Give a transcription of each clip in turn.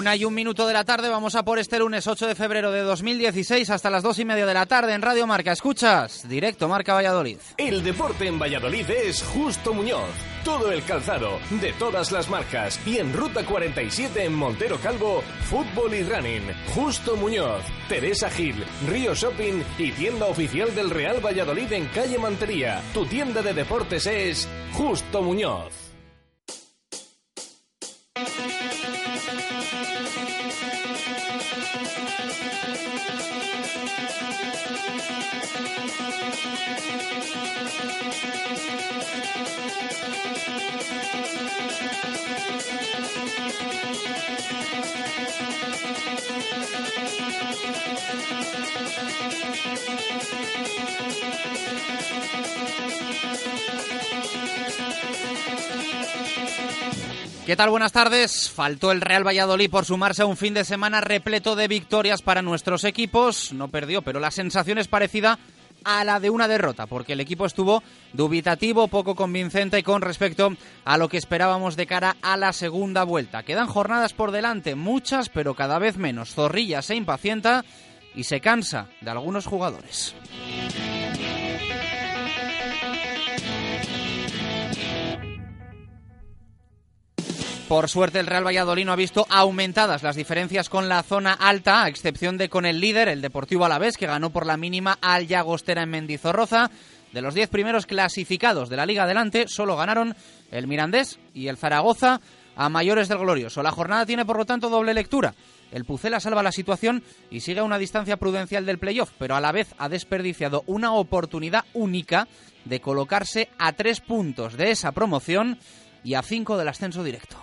Una y un minuto de la tarde, vamos a por este lunes 8 de febrero de 2016 hasta las dos y media de la tarde en Radio Marca. Escuchas, directo Marca Valladolid. El deporte en Valladolid es Justo Muñoz. Todo el calzado, de todas las marcas. Y en Ruta 47 en Montero Calvo, fútbol y running. Justo Muñoz, Teresa Gil, Río Shopping y tienda oficial del Real Valladolid en calle Mantería. Tu tienda de deportes es Justo Muñoz. ¿Qué tal? Buenas tardes. Faltó el Real Valladolid por sumarse a un fin de semana repleto de victorias para nuestros equipos. No perdió, pero la sensación es parecida a la de una derrota, porque el equipo estuvo dubitativo, poco convincente con respecto a lo que esperábamos de cara a la segunda vuelta. Quedan jornadas por delante, muchas, pero cada vez menos. Zorrilla se impacienta y se cansa de algunos jugadores. Por suerte el Real Valladolid no ha visto aumentadas las diferencias con la zona alta, a excepción de con el líder, el Deportivo Alavés, que ganó por la mínima al Llagostera en Mendizorroza. De los diez primeros clasificados de la Liga adelante, solo ganaron el Mirandés y el Zaragoza a mayores del glorioso. La jornada tiene, por lo tanto, doble lectura. El Pucela salva la situación y sigue a una distancia prudencial del playoff, pero a la vez ha desperdiciado una oportunidad única de colocarse a tres puntos de esa promoción y a cinco del ascenso directo.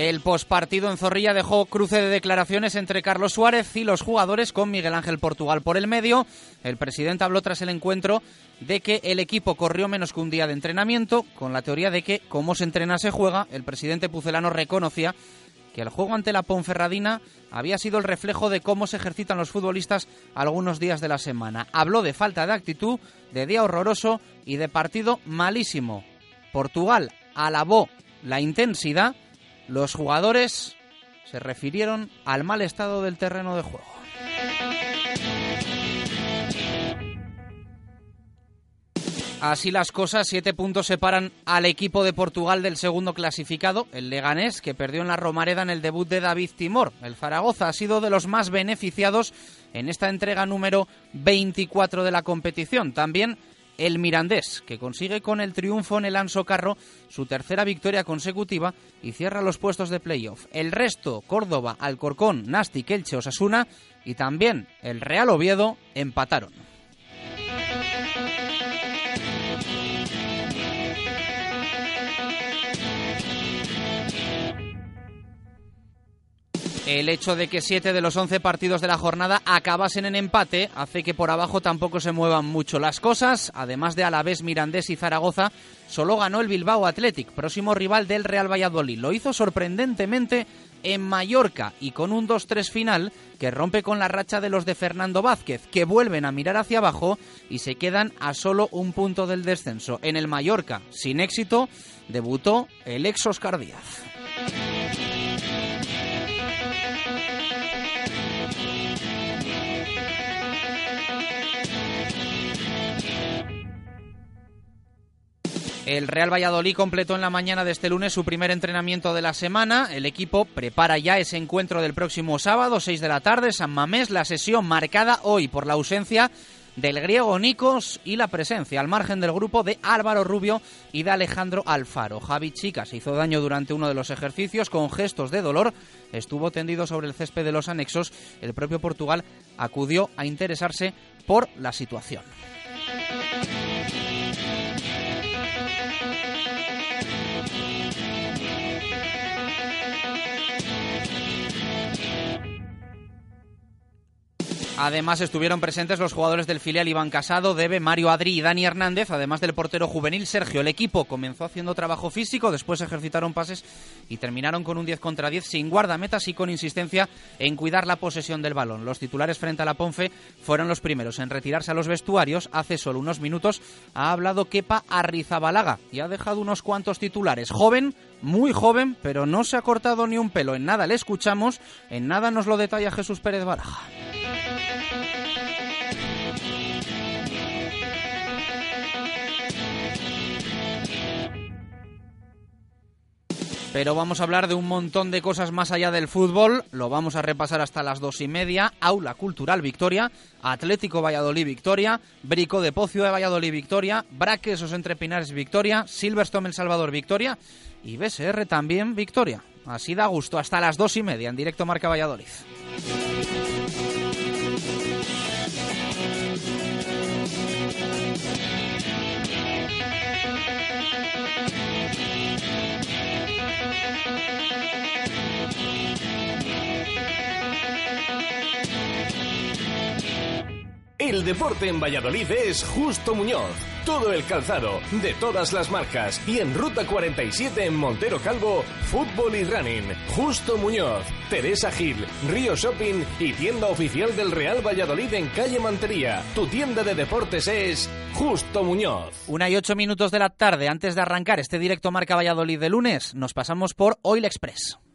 El pospartido en Zorrilla dejó cruce de declaraciones entre Carlos Suárez y los jugadores con Miguel Ángel Portugal por el medio. El presidente habló tras el encuentro de que el equipo corrió menos que un día de entrenamiento, con la teoría de que como se entrena se juega. El presidente pucelano reconocía el juego ante la Ponferradina había sido el reflejo de cómo se ejercitan los futbolistas algunos días de la semana. Habló de falta de actitud, de día horroroso y de partido malísimo. Portugal alabó la intensidad, los jugadores se refirieron al mal estado del terreno de juego. Así las cosas, siete puntos separan al equipo de Portugal del segundo clasificado, el Leganés, que perdió en la Romareda en el debut de David Timor. El Zaragoza ha sido de los más beneficiados en esta entrega número 24 de la competición. También el Mirandés, que consigue con el triunfo en el Anso Carro su tercera victoria consecutiva y cierra los puestos de playoff. El resto, Córdoba, Alcorcón, Nastic, Elche, Osasuna y también el Real Oviedo empataron. El hecho de que siete de los once partidos de la jornada acabasen en empate hace que por abajo tampoco se muevan mucho las cosas. Además de Alavés, Mirandés y Zaragoza, solo ganó el Bilbao Athletic, próximo rival del Real Valladolid. Lo hizo sorprendentemente en Mallorca y con un 2-3 final que rompe con la racha de los de Fernando Vázquez, que vuelven a mirar hacia abajo y se quedan a solo un punto del descenso. En el Mallorca, sin éxito, debutó el ex Oscar Díaz. El Real Valladolid completó en la mañana de este lunes su primer entrenamiento de la semana. El equipo prepara ya ese encuentro del próximo sábado, 6 de la tarde, San Mamés, la sesión marcada hoy por la ausencia del griego Nikos y la presencia al margen del grupo de Álvaro Rubio y de Alejandro Alfaro. Javi Chica se hizo daño durante uno de los ejercicios con gestos de dolor. Estuvo tendido sobre el césped de los anexos. El propio Portugal acudió a interesarse por la situación. Además estuvieron presentes los jugadores del filial Iván Casado, Debe, Mario Adri y Dani Hernández, además del portero juvenil Sergio. El equipo comenzó haciendo trabajo físico, después ejercitaron pases y terminaron con un 10 contra 10 sin guardametas y con insistencia en cuidar la posesión del balón. Los titulares frente a la Ponfe fueron los primeros en retirarse a los vestuarios. Hace solo unos minutos ha hablado Kepa Arrizabalaga y ha dejado unos cuantos titulares. Joven, muy joven, pero no se ha cortado ni un pelo. En nada le escuchamos, en nada nos lo detalla Jesús Pérez Baraja. Pero vamos a hablar de un montón de cosas más allá del fútbol. Lo vamos a repasar hasta las dos y media. Aula Cultural Victoria, Atlético Valladolid Victoria, Brico de Pocio de Valladolid Victoria, Braquesos Entre Pinares Victoria, Silverstone El Salvador Victoria y BSR también Victoria. Así da gusto hasta las dos y media en directo Marca Valladolid. El deporte en Valladolid es Justo Muñoz. Todo el calzado, de todas las marcas. Y en Ruta 47 en Montero Calvo, fútbol y running. Justo Muñoz, Teresa Gil, Río Shopping y tienda oficial del Real Valladolid en calle Mantería. Tu tienda de deportes es Justo Muñoz. Una y ocho minutos de la tarde, antes de arrancar este directo Marca Valladolid de lunes, nos pasamos por Oil Express.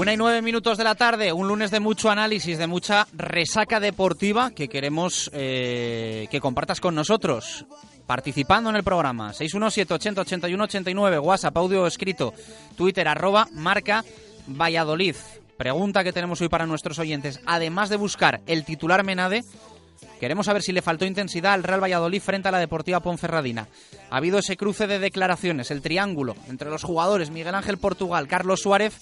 Una y nueve minutos de la tarde, un lunes de mucho análisis, de mucha resaca deportiva que queremos eh, que compartas con nosotros. Participando en el programa, 617-80-81-89, WhatsApp, audio escrito, Twitter, arroba, marca Valladolid. Pregunta que tenemos hoy para nuestros oyentes. Además de buscar el titular Menade, Queremos saber si le faltó intensidad al Real Valladolid frente a la Deportiva Ponferradina. Ha habido ese cruce de declaraciones, el triángulo entre los jugadores Miguel Ángel Portugal, Carlos Suárez,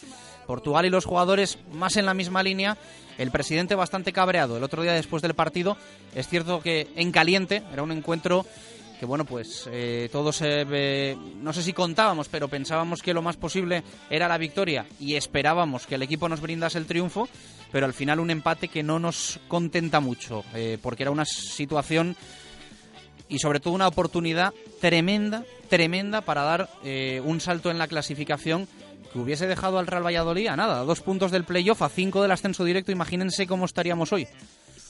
Portugal y los jugadores más en la misma línea. El presidente bastante cabreado el otro día después del partido. Es cierto que en caliente era un encuentro que bueno, pues eh, todos, eh, no sé si contábamos, pero pensábamos que lo más posible era la victoria y esperábamos que el equipo nos brindase el triunfo, pero al final un empate que no nos contenta mucho, eh, porque era una situación y sobre todo una oportunidad tremenda, tremenda para dar eh, un salto en la clasificación que hubiese dejado al Real Valladolid a nada, dos puntos del playoff, a cinco del ascenso directo, imagínense cómo estaríamos hoy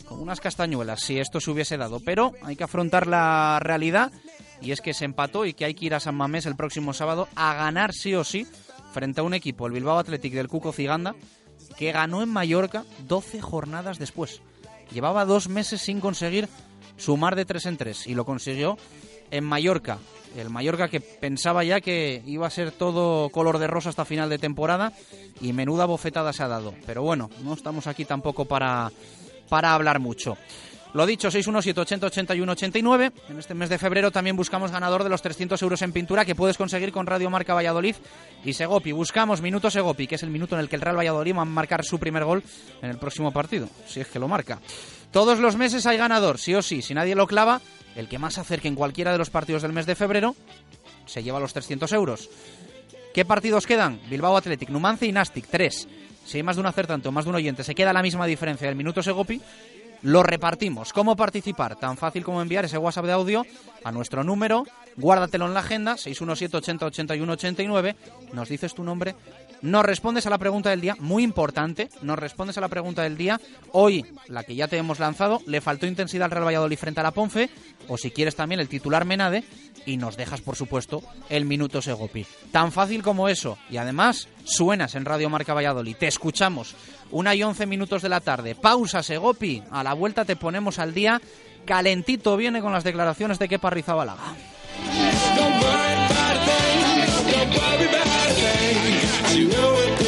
con unas castañuelas si esto se hubiese dado. Pero hay que afrontar la realidad y es que se empató y que hay que ir a San Mamés el próximo sábado a ganar sí o sí frente a un equipo, el Bilbao Athletic del Cuco Ciganda, que ganó en Mallorca 12 jornadas después. Llevaba dos meses sin conseguir sumar de tres en tres y lo consiguió en Mallorca. El Mallorca que pensaba ya que iba a ser todo color de rosa hasta final de temporada y menuda bofetada se ha dado. Pero bueno, no estamos aquí tampoco para para hablar mucho. Lo dicho, 617-80-81-89. En este mes de febrero también buscamos ganador de los 300 euros en pintura que puedes conseguir con Radio Marca Valladolid y Segopi. Buscamos Minuto Segopi, que es el minuto en el que el Real Valladolid va a marcar su primer gol en el próximo partido, si es que lo marca. Todos los meses hay ganador, sí o sí. Si nadie lo clava, el que más acerque en cualquiera de los partidos del mes de febrero se lleva los 300 euros. ¿Qué partidos quedan? Bilbao Athletic, Numancia y Nastic, 3. Si hay más de un acertante o más de un oyente, se queda la misma diferencia del minuto Segopi, lo repartimos. ¿Cómo participar? Tan fácil como enviar ese WhatsApp de audio a nuestro número, guárdatelo en la agenda, 617 80 81 89, nos dices tu nombre, nos respondes a la pregunta del día, muy importante, nos respondes a la pregunta del día. Hoy, la que ya te hemos lanzado, le faltó intensidad al Real Valladolid frente a la Ponfe, o si quieres también el titular Menade, y nos dejas, por supuesto, el minuto Segopi. Tan fácil como eso, y además suenas en Radio Marca Valladolid, te escuchamos. Una y once minutos de la tarde, pausa Segopi, a la vuelta te ponemos al día. Calentito viene con las declaraciones de Kepa Rizabalaga. You know it'll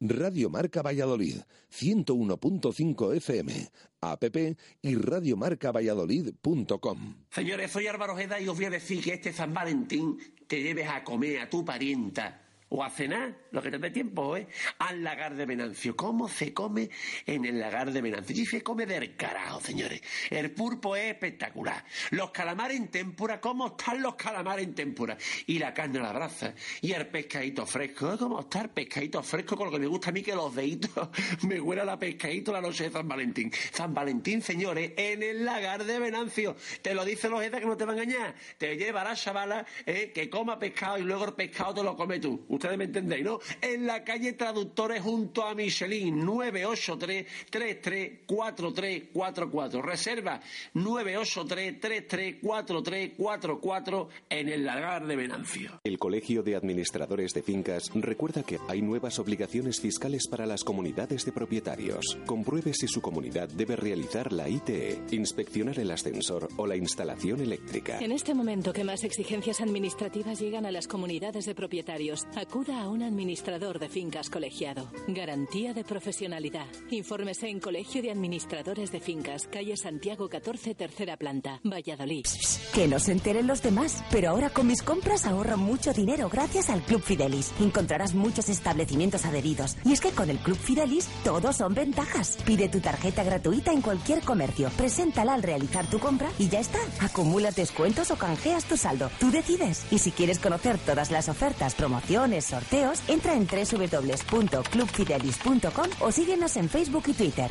Radio Marca Valladolid, 101.5 FM, app y radiomarcavalladolid.com. Señores, soy Álvaro Ojeda y os voy a decir que este San Valentín te lleves a comer a tu parienta o a cenar, lo que te dé tiempo, ¿eh? Al lagar de Venancio. ¿Cómo se come en el lagar de Venancio? Y se come del carajo, señores. El pulpo es espectacular. Los calamares en tempura, ¿cómo están los calamares en tempura? Y la carne a la brasa. Y el pescadito fresco. ¿eh? ¿Cómo está el pescadito fresco? Con lo que me gusta a mí que los deditos me huela la pescadito la noche de San Valentín. San Valentín, señores, en el lagar de Venancio. Te lo dice los que no te va a engañar. Te lleva la chavala eh, que coma pescado y luego el pescado te lo come tú. Ustedes me entendéis, ¿no? En la calle Traductores junto a Michelin, 983-334344. Reserva 983-334344 en el lagar de Venancio. El Colegio de Administradores de Fincas recuerda que hay nuevas obligaciones fiscales para las comunidades de propietarios. Compruebe si su comunidad debe realizar la ITE, inspeccionar el ascensor o la instalación eléctrica. En este momento que más exigencias administrativas llegan a las comunidades de propietarios, acuda a un administrador de fincas colegiado. Garantía de profesionalidad. Infórmese en Colegio de Administradores de Fincas, calle Santiago 14, tercera planta, Valladolid. Que no se enteren los demás, pero ahora con mis compras ahorro mucho dinero gracias al Club Fidelis. Encontrarás muchos establecimientos adheridos. Y es que con el Club Fidelis todos son ventajas. Pide tu tarjeta gratuita en cualquier comercio, preséntala al realizar tu compra y ya está. Acumulas descuentos o canjeas tu saldo. Tú decides. Y si quieres conocer todas las ofertas, promociones, sorteos, entra en www.clubfidelis.com o síguenos en Facebook y Twitter.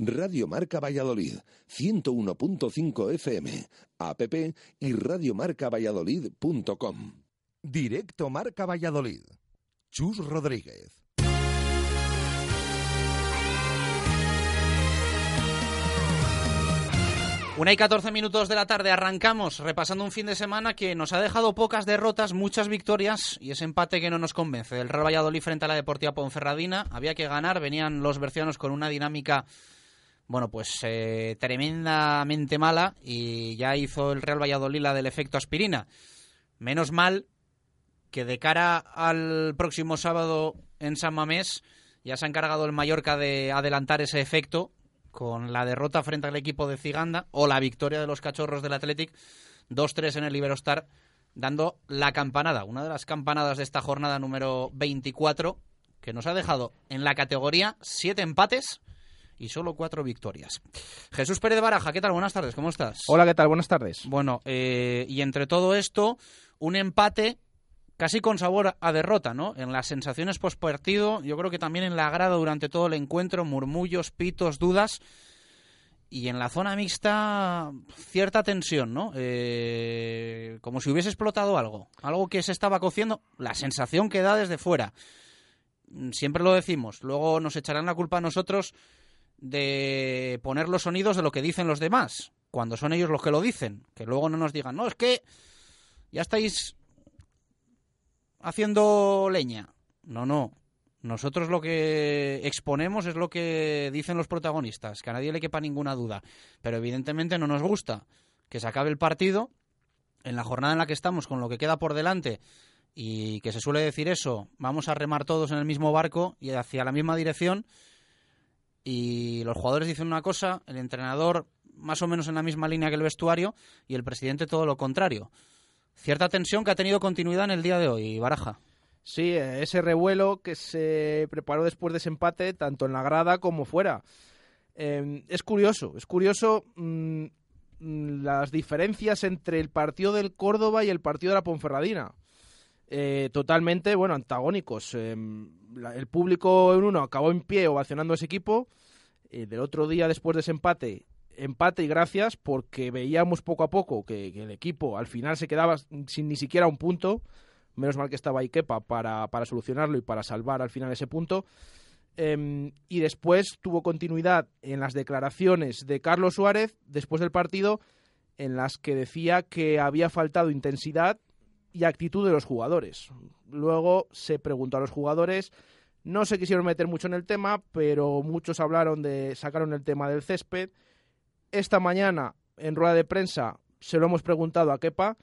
Radio Marca Valladolid, 101.5 FM, app y radiomarcavalladolid.com. Directo Marca Valladolid. Chus Rodríguez. Una y 14 minutos de la tarde arrancamos repasando un fin de semana que nos ha dejado pocas derrotas, muchas victorias y ese empate que no nos convence. Del Real Valladolid frente a la Deportiva Ponferradina había que ganar, venían los bercianos con una dinámica bueno, pues eh, tremendamente mala y ya hizo el Real Valladolid la del efecto aspirina. Menos mal que de cara al próximo sábado en San Mamés ya se ha encargado el Mallorca de adelantar ese efecto con la derrota frente al equipo de Ciganda o la victoria de los cachorros del Athletic 2-3 en el Iberostar dando la campanada, una de las campanadas de esta jornada número 24 que nos ha dejado en la categoría siete empates y solo cuatro victorias. Jesús Pérez de Baraja, ¿qué tal? Buenas tardes, ¿cómo estás? Hola, ¿qué tal? Buenas tardes. Bueno, eh, y entre todo esto, un empate casi con sabor a derrota, ¿no? En las sensaciones postpartido, yo creo que también en la grada durante todo el encuentro, murmullos, pitos, dudas. Y en la zona mixta, cierta tensión, ¿no? Eh, como si hubiese explotado algo. Algo que se estaba cociendo. La sensación que da desde fuera. Siempre lo decimos. Luego nos echarán la culpa a nosotros de poner los sonidos de lo que dicen los demás. Cuando son ellos los que lo dicen. Que luego no nos digan, no, es que ya estáis haciendo leña. No, no. Nosotros lo que exponemos es lo que dicen los protagonistas, que a nadie le quepa ninguna duda. Pero evidentemente no nos gusta que se acabe el partido en la jornada en la que estamos, con lo que queda por delante, y que se suele decir eso, vamos a remar todos en el mismo barco y hacia la misma dirección. Y los jugadores dicen una cosa, el entrenador más o menos en la misma línea que el vestuario y el presidente todo lo contrario. Cierta tensión que ha tenido continuidad en el día de hoy, Baraja. Sí, eh, ese revuelo que se preparó después de ese empate, tanto en la grada como fuera. Eh, es curioso, es curioso mm, mm, las diferencias entre el partido del Córdoba y el partido de la Ponferradina. Eh, totalmente, bueno, antagónicos. el público en uno acabó en pie ovacionando a ese equipo. del otro día, después de ese empate, empate y gracias, porque veíamos poco a poco que, que el equipo al final se quedaba sin ni siquiera un punto Menos mal que estaba Ikepa para, para solucionarlo y para salvar al final ese punto. Em, y después tuvo continuidad en las declaraciones de Carlos Suárez después del partido, en las que decía que había faltado intensidad y actitud de los jugadores. Luego se preguntó a los jugadores, no se quisieron meter mucho en el tema, pero muchos hablaron de, sacaron el tema del césped. Esta mañana, en rueda de prensa, se lo hemos preguntado a Kepa.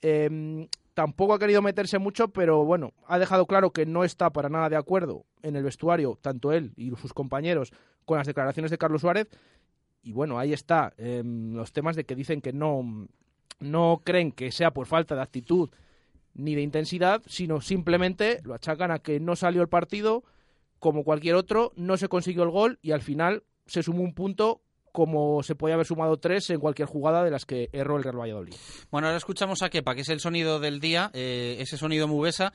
Em, tampoco ha querido meterse mucho, pero bueno, ha dejado claro que no está para nada de acuerdo en el vestuario, tanto él y sus compañeros, con las declaraciones de Carlos Suárez. Y bueno, ahí está em, los temas de que dicen que no, no creen que sea por falta de actitud ni de intensidad, sino simplemente lo achacan a que no salió el partido como cualquier otro, no se consiguió el gol y al final se sumó un punto como se podía haber sumado tres en cualquier jugada de las que erró el Real Valladolid. Bueno, ahora escuchamos a Kepa, que es el sonido del día, eh, ese sonido mubesa,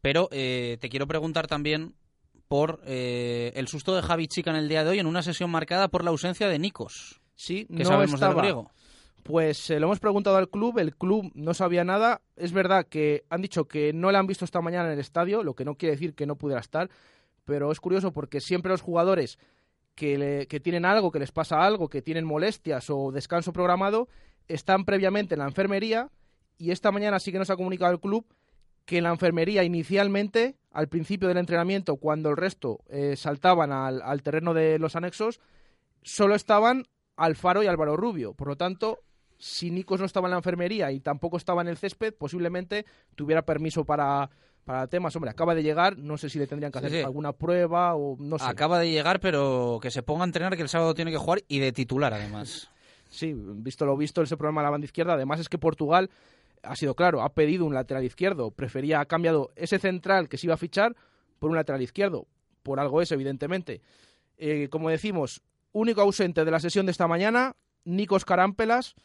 pero eh, te quiero preguntar también por eh, el susto de Javi Chica en el día de hoy en una sesión marcada por la ausencia de Nikos. Sí, que no sabemos estaba. del griego. Pues lo hemos preguntado al club, el club no sabía nada. Es verdad que han dicho que no le han visto esta mañana en el estadio, lo que no quiere decir que no pudiera estar, pero es curioso porque siempre los jugadores que, le- que tienen algo, que les pasa algo, que tienen molestias o descanso programado, están previamente en la enfermería y esta mañana sí que nos ha comunicado el club que en la enfermería inicialmente, al principio del entrenamiento, cuando el resto eh, saltaban al, al terreno de los anexos, solo estaban Alfaro y Álvaro Rubio. Por lo tanto, si Nikos no estaba en la enfermería y tampoco estaba en el césped, posiblemente tuviera permiso para, para temas. Hombre, acaba de llegar, no sé si le tendrían que Sí, hacer sí. alguna prueba o no sé. Acaba de llegar, pero que se ponga a entrenar que el sábado tiene que jugar y de titular además. Sí, visto lo visto, ese problema de la banda izquierda. Además es que Portugal ha sido claro, ha pedido un lateral izquierdo. Prefería, ha cambiado ese central que se iba a fichar por un lateral izquierdo. Por algo es, evidentemente. Eh, como decimos, único ausente de la sesión de esta mañana, Nikos Carampelas.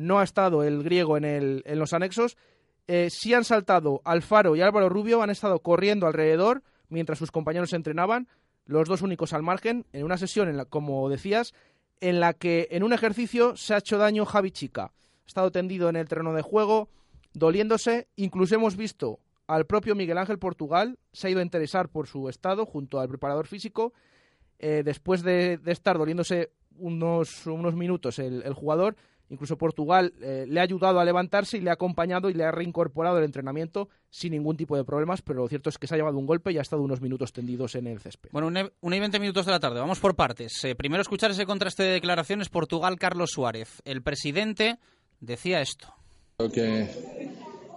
No ha estado el griego en, el, en los anexos. Eh, sí han saltado Alfaro y Álvaro Rubio, han estado corriendo alrededor mientras sus compañeros entrenaban, los dos únicos al margen, en una sesión, en la, como decías, en la que en un ejercicio se ha hecho daño Javi Chica. Ha estado tendido en el terreno de juego, doliéndose. Incluso hemos visto al propio Miguel Ángel Portugal, se ha ido a interesar por su estado junto al preparador físico. Eh, después de, de estar doliéndose unos, unos minutos el jugador, incluso Portugal eh, le ha ayudado a levantarse y le ha acompañado y le ha reincorporado el entrenamiento sin ningún tipo de problemas, pero lo cierto es que se ha llevado un golpe y ha estado unos minutos tendidos en el césped. Bueno, una, una y 20 minutos de la tarde. Vamos por partes. Eh, primero escuchar ese contraste de declaraciones Portugal-Carlos Suárez. El presidente decía esto. Creo que,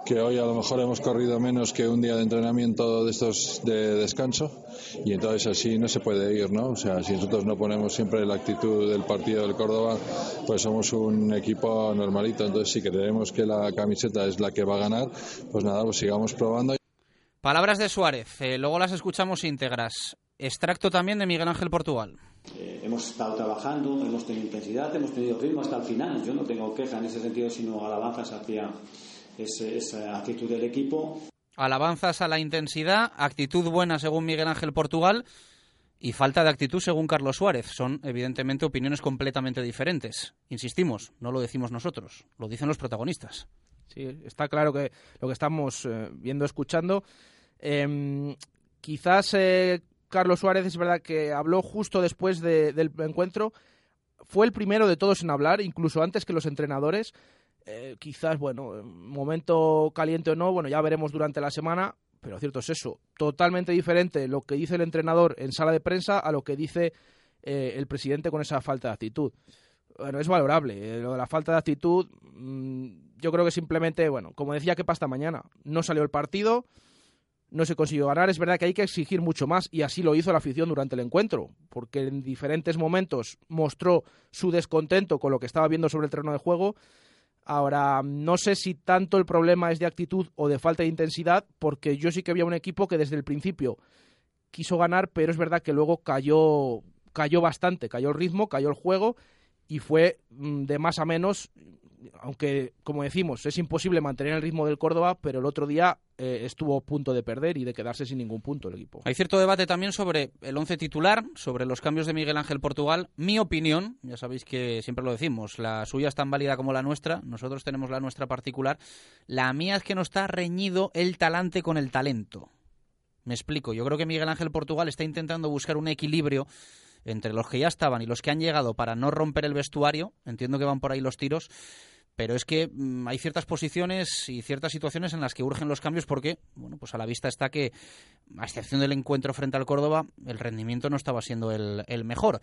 que hoy a lo mejor hemos corrido menos que un día de entrenamiento de estos de descanso y entonces así no se puede ir, ¿no? O sea, si nosotros no ponemos siempre la actitud del partido del Córdoba, pues somos un equipo normalito. Entonces, si creemos que la camiseta es la que va a ganar, pues nada, pues sigamos probando. Palabras de Suárez. eh, luego las escuchamos íntegras. Extracto también de Miguel Ángel Portugal. Eh, hemos estado trabajando, hemos tenido intensidad, hemos tenido ritmo hasta el final. Yo no tengo queja en ese sentido, sino alabanzas hacia ese- esa actitud del equipo. Alabanzas a la intensidad, actitud buena según Miguel Ángel Portugal y falta de actitud según Carlos Suárez. Son evidentemente opiniones completamente diferentes. Insistimos, no lo decimos nosotros, lo dicen los protagonistas. Sí, está claro que lo que estamos eh, viendo, escuchando. Em, quizás eh, Carlos Suárez es verdad que habló justo después de- del encuentro. Fue el primero de todos en hablar, incluso antes que los entrenadores. Eh, quizás, bueno, momento caliente o no, bueno, ya veremos durante la semana, pero cierto es eso. Totalmente diferente lo que dice el entrenador en sala de prensa a lo que dice eh, el presidente con esa falta de actitud. Bueno, es valorable. Eh, Lo de la falta de actitud, mm, yo creo que simplemente, bueno, como decía que esta mañana, no salió el partido, no se consiguió ganar. Es verdad que hay que exigir mucho más y así lo hizo la afición durante el encuentro, porque en diferentes momentos mostró su descontento con lo que estaba viendo sobre el terreno de juego. Ahora, no sé si tanto el problema es de actitud o de falta de intensidad, porque yo sí que había un equipo que desde el principio quiso ganar, pero es verdad que luego cayó, cayó bastante, cayó el ritmo, cayó el juego y fue mm, de más a menos, aunque como decimos, es imposible mantener el ritmo del Córdoba, pero el otro día eh, estuvo a punto de perder y de quedarse sin ningún punto el equipo. Hay cierto debate también sobre el once titular, sobre los cambios de Miguel Ángel Portugal. Mi opinión, ya sabéis que siempre lo decimos, la suya es tan válida como la nuestra, nosotros tenemos la nuestra particular. La mía es que no está reñido el talante con el talento. Me explico, yo creo que Miguel Ángel Portugal está intentando buscar un equilibrio entre los que ya estaban y los que han llegado para no romper el vestuario. Entiendo que van por ahí los tiros. Pero es que mm, hay ciertas posiciones y ciertas situaciones en las que urgen los cambios porque, bueno, pues a la vista está que, a excepción del encuentro frente al Córdoba, el rendimiento no estaba siendo el, mejor.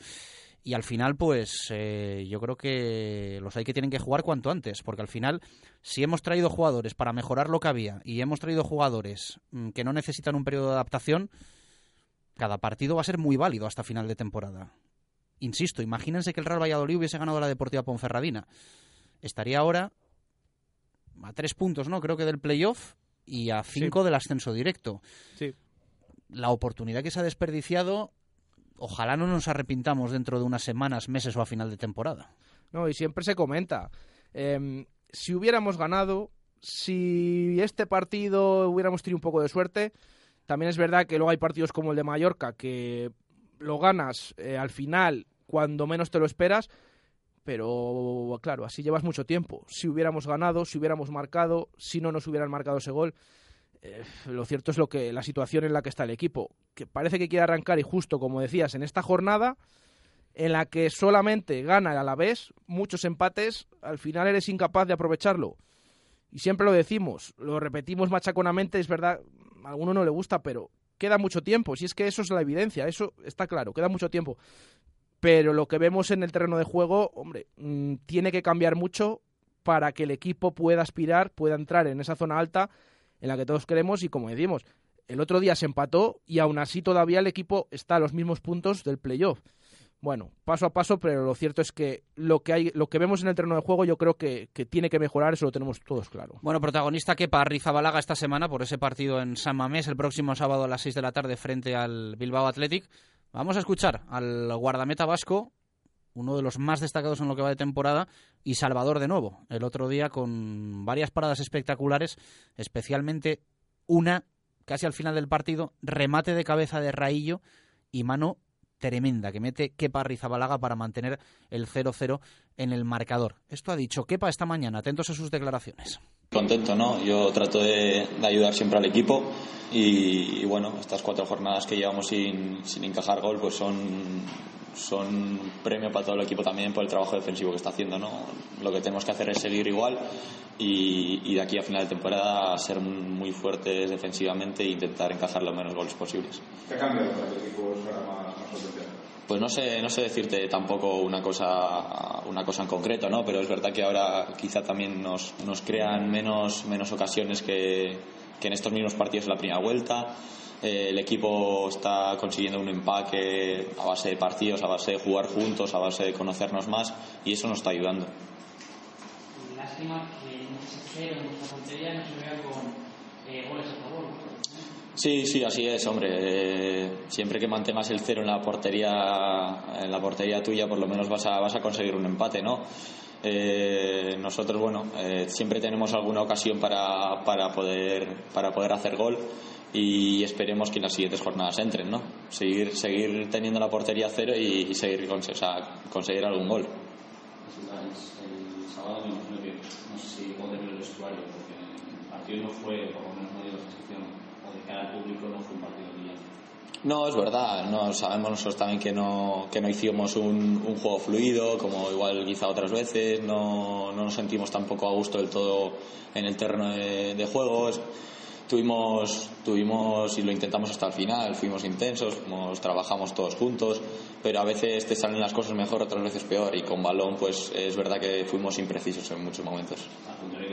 Y al final, pues eh, yo creo que los hay que tienen que jugar cuanto antes, porque al final, si hemos traído jugadores para mejorar lo que había y hemos traído jugadores mm, que no necesitan un periodo de adaptación, cada partido va a ser muy válido hasta final de temporada. Insisto, imagínense que el Real Valladolid hubiese ganado la Deportiva Ponferradina estaría ahora a tres puntos, ¿no? Creo que del playoff y a cinco del ascenso directo. Sí. La oportunidad que se ha desperdiciado, ojalá no nos arrepintamos dentro de unas semanas, meses o a final de temporada. No, y siempre se comenta. em, si hubiéramos ganado, si este partido hubiéramos tenido un poco de suerte, también es verdad que luego hay partidos como el de Mallorca que lo ganas eh, al final cuando menos te lo esperas, pero claro, así llevas mucho tiempo. Si hubiéramos ganado, si hubiéramos marcado, si no nos hubieran marcado ese gol, eh, lo cierto es lo que la situación en la que está el equipo, que parece que quiere arrancar y justo como decías en esta jornada en la que solamente gana el Alavés, muchos empates, al final eres incapaz de aprovecharlo. Y siempre lo decimos, lo repetimos machaconamente, es verdad, a alguno no le gusta, pero queda mucho tiempo, si es que eso es la evidencia, eso está claro, queda mucho tiempo. Pero lo que vemos en el terreno de juego, hombre, mm, tiene que cambiar mucho para que el equipo pueda aspirar, pueda entrar en esa zona alta en la que todos queremos y como decimos, el otro día se empató y aún así todavía el equipo está a los mismos puntos del playoff. Bueno, paso a paso, pero lo cierto es que lo que hay, lo que vemos en el terreno de juego, yo creo que, que tiene que mejorar, eso lo tenemos todos claro. Bueno, protagonista Kepa Arrizabalaga esta semana por ese partido en San Mamés el próximo sábado a las 6 de la tarde frente al Bilbao Athletic. Vamos a escuchar al guardameta vasco, uno de los más destacados en lo que va de temporada, y Salvador de nuevo, el otro día con varias paradas espectaculares, especialmente una casi al final del partido, remate de cabeza de Raillo y mano tremenda que mete Kepa Arrizabalaga para mantener el 0-0 en el marcador. Esto ha dicho Kepa esta mañana, atentos a sus declaraciones. Contento, ¿no? Yo trato de, de ayudar siempre al equipo y, y, bueno, estas cuatro jornadas que llevamos sin, sin encajar gol pues son, son premio para todo el equipo también por el trabajo defensivo que está haciendo, ¿no? Lo que tenemos que hacer es seguir igual y, y de aquí a final de temporada ser muy fuertes defensivamente e intentar encajar los menos goles posibles. ¿Qué ha cambiado para que el equipo potencial? Pues no sé, no sé decirte tampoco una cosa, una cosa en concreto, ¿no? Pero es verdad que ahora quizá también nos, nos crean menos, menos ocasiones que, en estos mismos partidos de la primera vuelta. Eh, el equipo está consiguiendo un empaque a base de partidos, a base de jugar juntos, a base de conocernos más y eso nos está ayudando. Lástima que en nuestra portería no se vea con eh, goles a. Sí, sí, así es, hombre. Eh, siempre que mantengas el cero en la portería, en la portería tuya, por lo menos vas a, vas a conseguir un empate, ¿no? Eh, nosotros, bueno, eh, siempre tenemos alguna ocasión para, para, poder, para poder hacer gol y esperemos que en las siguientes jornadas entren, ¿no? Seguir, seguir teniendo la portería cero y, seguir con, o sea, conseguir algún gol. El sábado me imagino que no sé si el vestuario, porque el partido no fue, por lo menos no dio la cara al público no fue un partido brillante. No, es verdad, no, sabemos nosotros también que no, que no hicimos un, un juego fluido, como igual quizá otras veces, no, no nos sentimos tampoco a gusto del todo en el terreno de, de juego. Es- Tuvimos, tuvimos y lo intentamos hasta el final, fuimos intensos, fuimos- trabajamos todos juntos, pero a veces te salen las cosas mejor, otras veces peor, y con balón pues es verdad que fuimos imprecisos en muchos momentos. Al contrario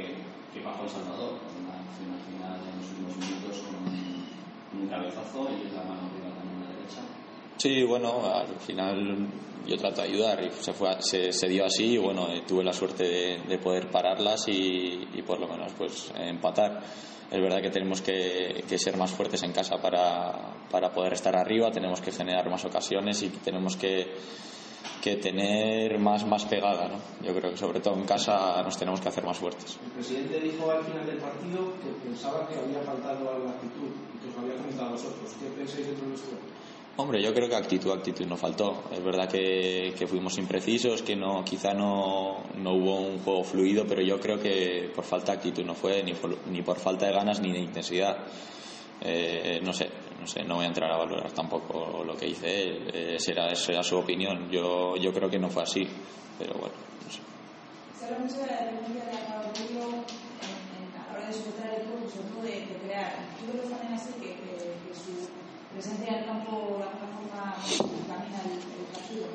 que, que bajo El Salvador, con una acción al final en los últimos minutos un, cabezazo y la mano arriba también a la derecha. Sí, bueno, al final yo trato de ayudar y se, fue, se, se dio así y bueno, eh, tuve la suerte de, de poder pararlas y, y por lo menos pues empatar. Es verdad que tenemos que, que ser más fuertes en casa para, para poder estar arriba, tenemos que generar más ocasiones y tenemos que, que tener más, más pegada. ¿no? Yo creo que sobre todo en casa nos tenemos que hacer más fuertes. El presidente dijo al final del partido que pensaba que había faltado a la actitud y que os lo había comentado a vosotros. ¿Qué pensáis dentro del vestuario? Hombre, yo creo que actitud, actitud no faltó. Es verdad que, que fuimos imprecisos, que no, quizá no, no hubo un juego fluido, pero yo creo que por falta de actitud no fue, ni por, ni por falta de ganas ni de intensidad. Eh, no sé, sé, no voy a entrar a valorar tampoco lo que hice él. Eh, será, será su opinión. Yo, yo creo que no fue así, pero bueno, no sé. Se habla mucho de la dependencia de en, en, a la hora de disfrutar el juego, sobre todo de, de crear. Yo creo que también así que, que, que su presencia en el campo de alguna forma camina el, el partido.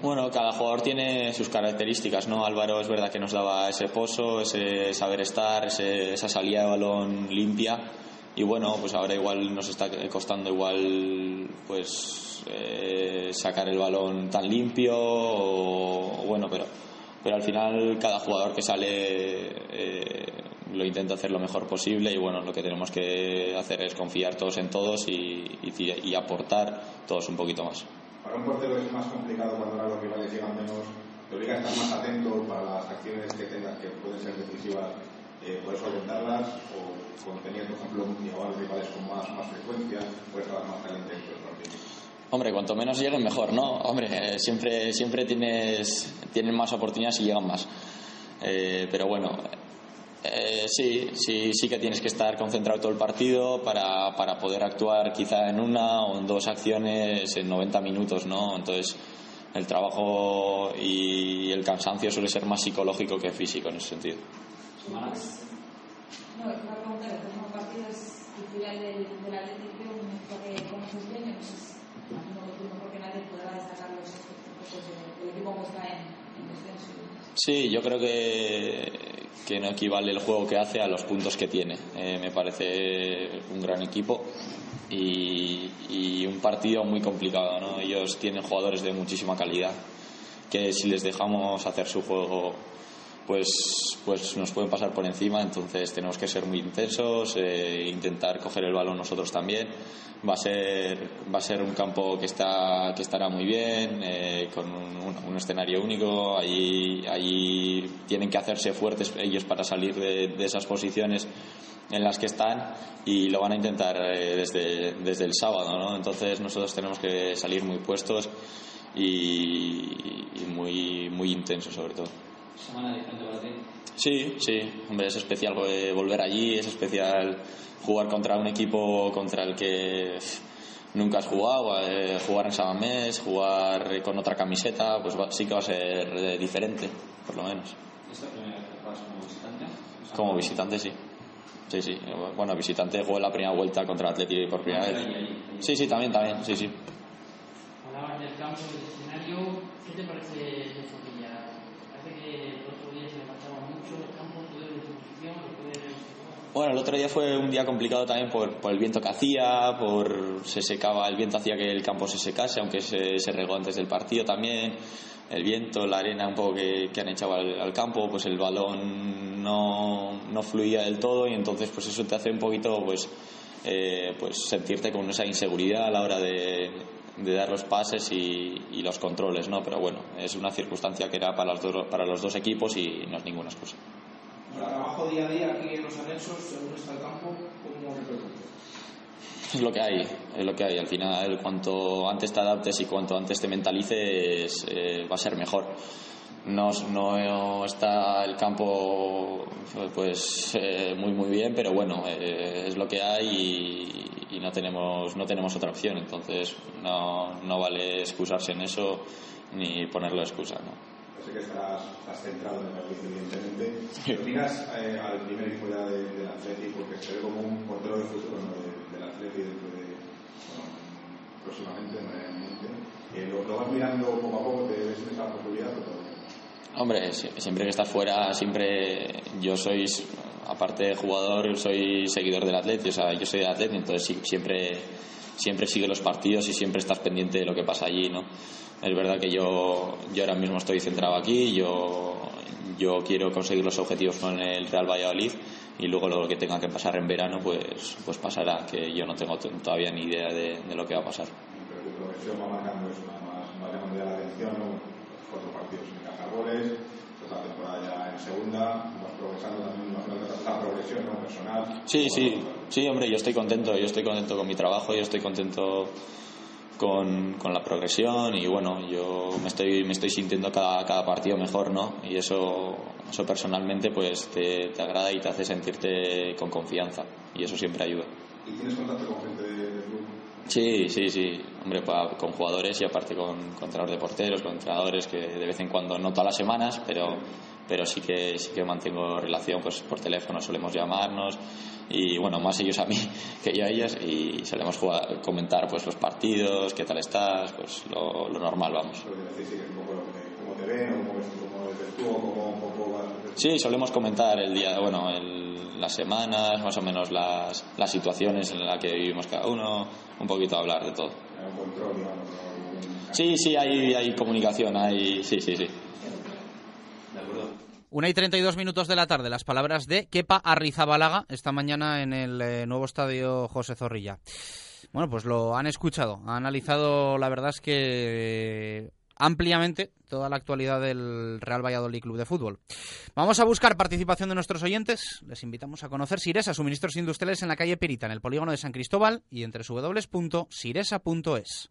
Bueno, cada jugador tiene sus características, ¿no? Álvaro es verdad que nos daba ese pozo, ese saber estar, ese- esa salida de balón limpia y bueno, pues ahora igual nos está costando igual pues eh, sacar el balón tan limpio o, bueno, pero pero al final cada jugador que sale eh, lo intenta hacer lo mejor posible y bueno, lo que tenemos que hacer es confiar todos en todos y, y- y aportar todos un poquito más. Para un portero es más complicado cuando ahora los rivales llegan menos, te obliga a estar más atento para las acciones que tengas que pueden ser decisivas, eh, puedes solventarlas o cuando tenías, por ejemplo, los rivales con más, más frecuencia, puedes estar más caliente en los partidos. Hombre, cuanto menos lleguen, mejor, ¿no? Hombre, eh, siempre, siempre tienes, tienen más oportunidades y llegan más. Eh, pero bueno, eh, sí, sí, sí que tienes que estar concentrado todo el partido para, para poder actuar quizá en una o en dos acciones en 90 minutos, ¿no? Entonces, el trabajo y el cansancio suele ser más psicológico que físico en ese sentido. No, iba a preguntar, el próximo partido del, del Atlético, un equipo que conoces bien, y no sé si, imagino que tú mejor que nadie podrá destacar los aspectos de- del equipo que está en, en descenso. Sí, yo creo que, que no equivale el juego que hace a los puntos que tiene. Eh, me parece un gran equipo y, y un partido muy complicado. ¿no? Ellos tienen jugadores de muchísima calidad que si les dejamos hacer su juego pues, pues nos pueden pasar por encima, entonces tenemos que ser muy intensos, e intentar coger el balón nosotros también. Va a ser, va a ser un campo que, está, que estará muy bien, eh, con un, escenario único, allí, allí tienen que hacerse fuertes ellos para salir de, de esas posiciones en las que están y lo van a intentar eh, desde, desde el sábado, ¿no? Entonces nosotros tenemos que salir muy puestos y, y muy, muy intensos sobre todo. Semana diferente para ti. Sí, sí, hombre, es especial volver allí, es especial jugar contra un equipo contra el que nunca has jugado, eh, jugar en Sabamés, jugar con otra camiseta, pues va- sí que va a ser eh, diferente, por lo menos. ¿Es la primera vez que juegas como visitante? Como visitante, sí. Sí, sí. Bueno, visitante jugué la primera vuelta contra el Atlético por primera Ah, vez. ahí, ahí, ahí. Sí, sí, también, también, sí, sí. Hablabas del campo, del escenario. ¿Qué te parece Zorrilla? El otro día se mucho el campo, Bueno, el otro día fue un día complicado también por, por el viento que hacía, por se secaba, el viento hacía que el campo se secase, aunque se, se regó antes del partido también. El viento, la arena un poco que, que han echado al, al campo, pues el balón no, no fluía del todo y entonces pues eso te hace un poquito pues, eh, pues sentirte con esa inseguridad a la hora de, de dar los pases y, y los controles, ¿no? Pero bueno, es una circunstancia que era para los dos, para los dos equipos y no es ninguna excusa. El trabajo día a día aquí en los anexos, según está el campo, ¿cómo repercute? Es lo que hay, es lo que hay. Al final, cuanto antes te adaptes y cuanto antes te mentalices, eh, va a ser mejor. No, no está el campo pues eh, muy muy bien, pero bueno, eh, es lo que hay y, no tenemos no tenemos otra opción. Entonces no, no vale excusarse en eso ni ponerlo excusa. ¿no? Sé que estarás, estás centrado en el Madrid, evidentemente. Pero miras eh, al primer y fuera de, del Atleti porque se ve como un portero de futuro ¿no? de, del Atleti de, bueno, próximamente. Eh, lo, lo, vas mirando poco a poco, te ves en esa posibilidad o todavía? Hombre, siempre que estás fuera, siempre yo soy, aparte de jugador, soy seguidor del Atleti, o sea, yo soy del Atleti, entonces sí, siempre, siempre sigue los partidos y siempre estás pendiente de lo que pasa allí, ¿no? Es verdad que yo, yo ahora mismo estoy centrado aquí, yo, yo quiero conseguir los objetivos con el Real Valladolid y luego lo que tenga que pasar en verano, pues, pues pasará, que yo no tengo todavía ni idea de, de lo que va a pasar. Pero tu va marcando eso, va llamando ya la atención, ¿no? cuatro partidos sin encajar otra temporada ya en segunda, también, que esta progresión ¿no? personal. Sí, sí, sí, hombre, yo estoy contento, yo estoy contento con mi trabajo, yo estoy contento con, con, la progresión y bueno, yo me estoy, me estoy sintiendo cada, cada partido mejor, ¿no? Y eso, eso personalmente pues te, te, agrada y te hace sentirte con confianza y eso siempre ayuda. ¿Y tienes contacto con gente de, de club? Sí, sí, sí, hombre, con jugadores y aparte con, con entrenadores de porteros, con entrenadores que de vez en cuando, no todas las semanas, pero, pero sí que sí que mantengo relación pues por teléfono, solemos llamarnos y bueno, más ellos a mí que yo a ellas y solemos jugar, comentar pues los partidos, qué tal estás, pues lo, lo normal, vamos. ¿Cómo te ven o cómo, cómo ves tú o cómo un poco vas Sí, solemos comentar el día, bueno, el, las semanas, más o menos las, las situaciones en las que vivimos cada uno, un poquito hablar de todo. Sí, sí, hay, hay comunicación, hay, sí, sí, sí. Una y 32 minutos de la tarde, las palabras de Kepa Arrizabalaga esta mañana en el eh, nuevo estadio José Zorrilla. Bueno, pues lo han escuchado, ha analizado, la verdad es que ampliamente toda la actualidad del Real Valladolid Club de Fútbol. Vamos a buscar participación de nuestros oyentes. Les invitamos a conocer Siresa, suministros industriales en la calle Pirita, en el polígono de San Cristóbal y entre www.siresa.es.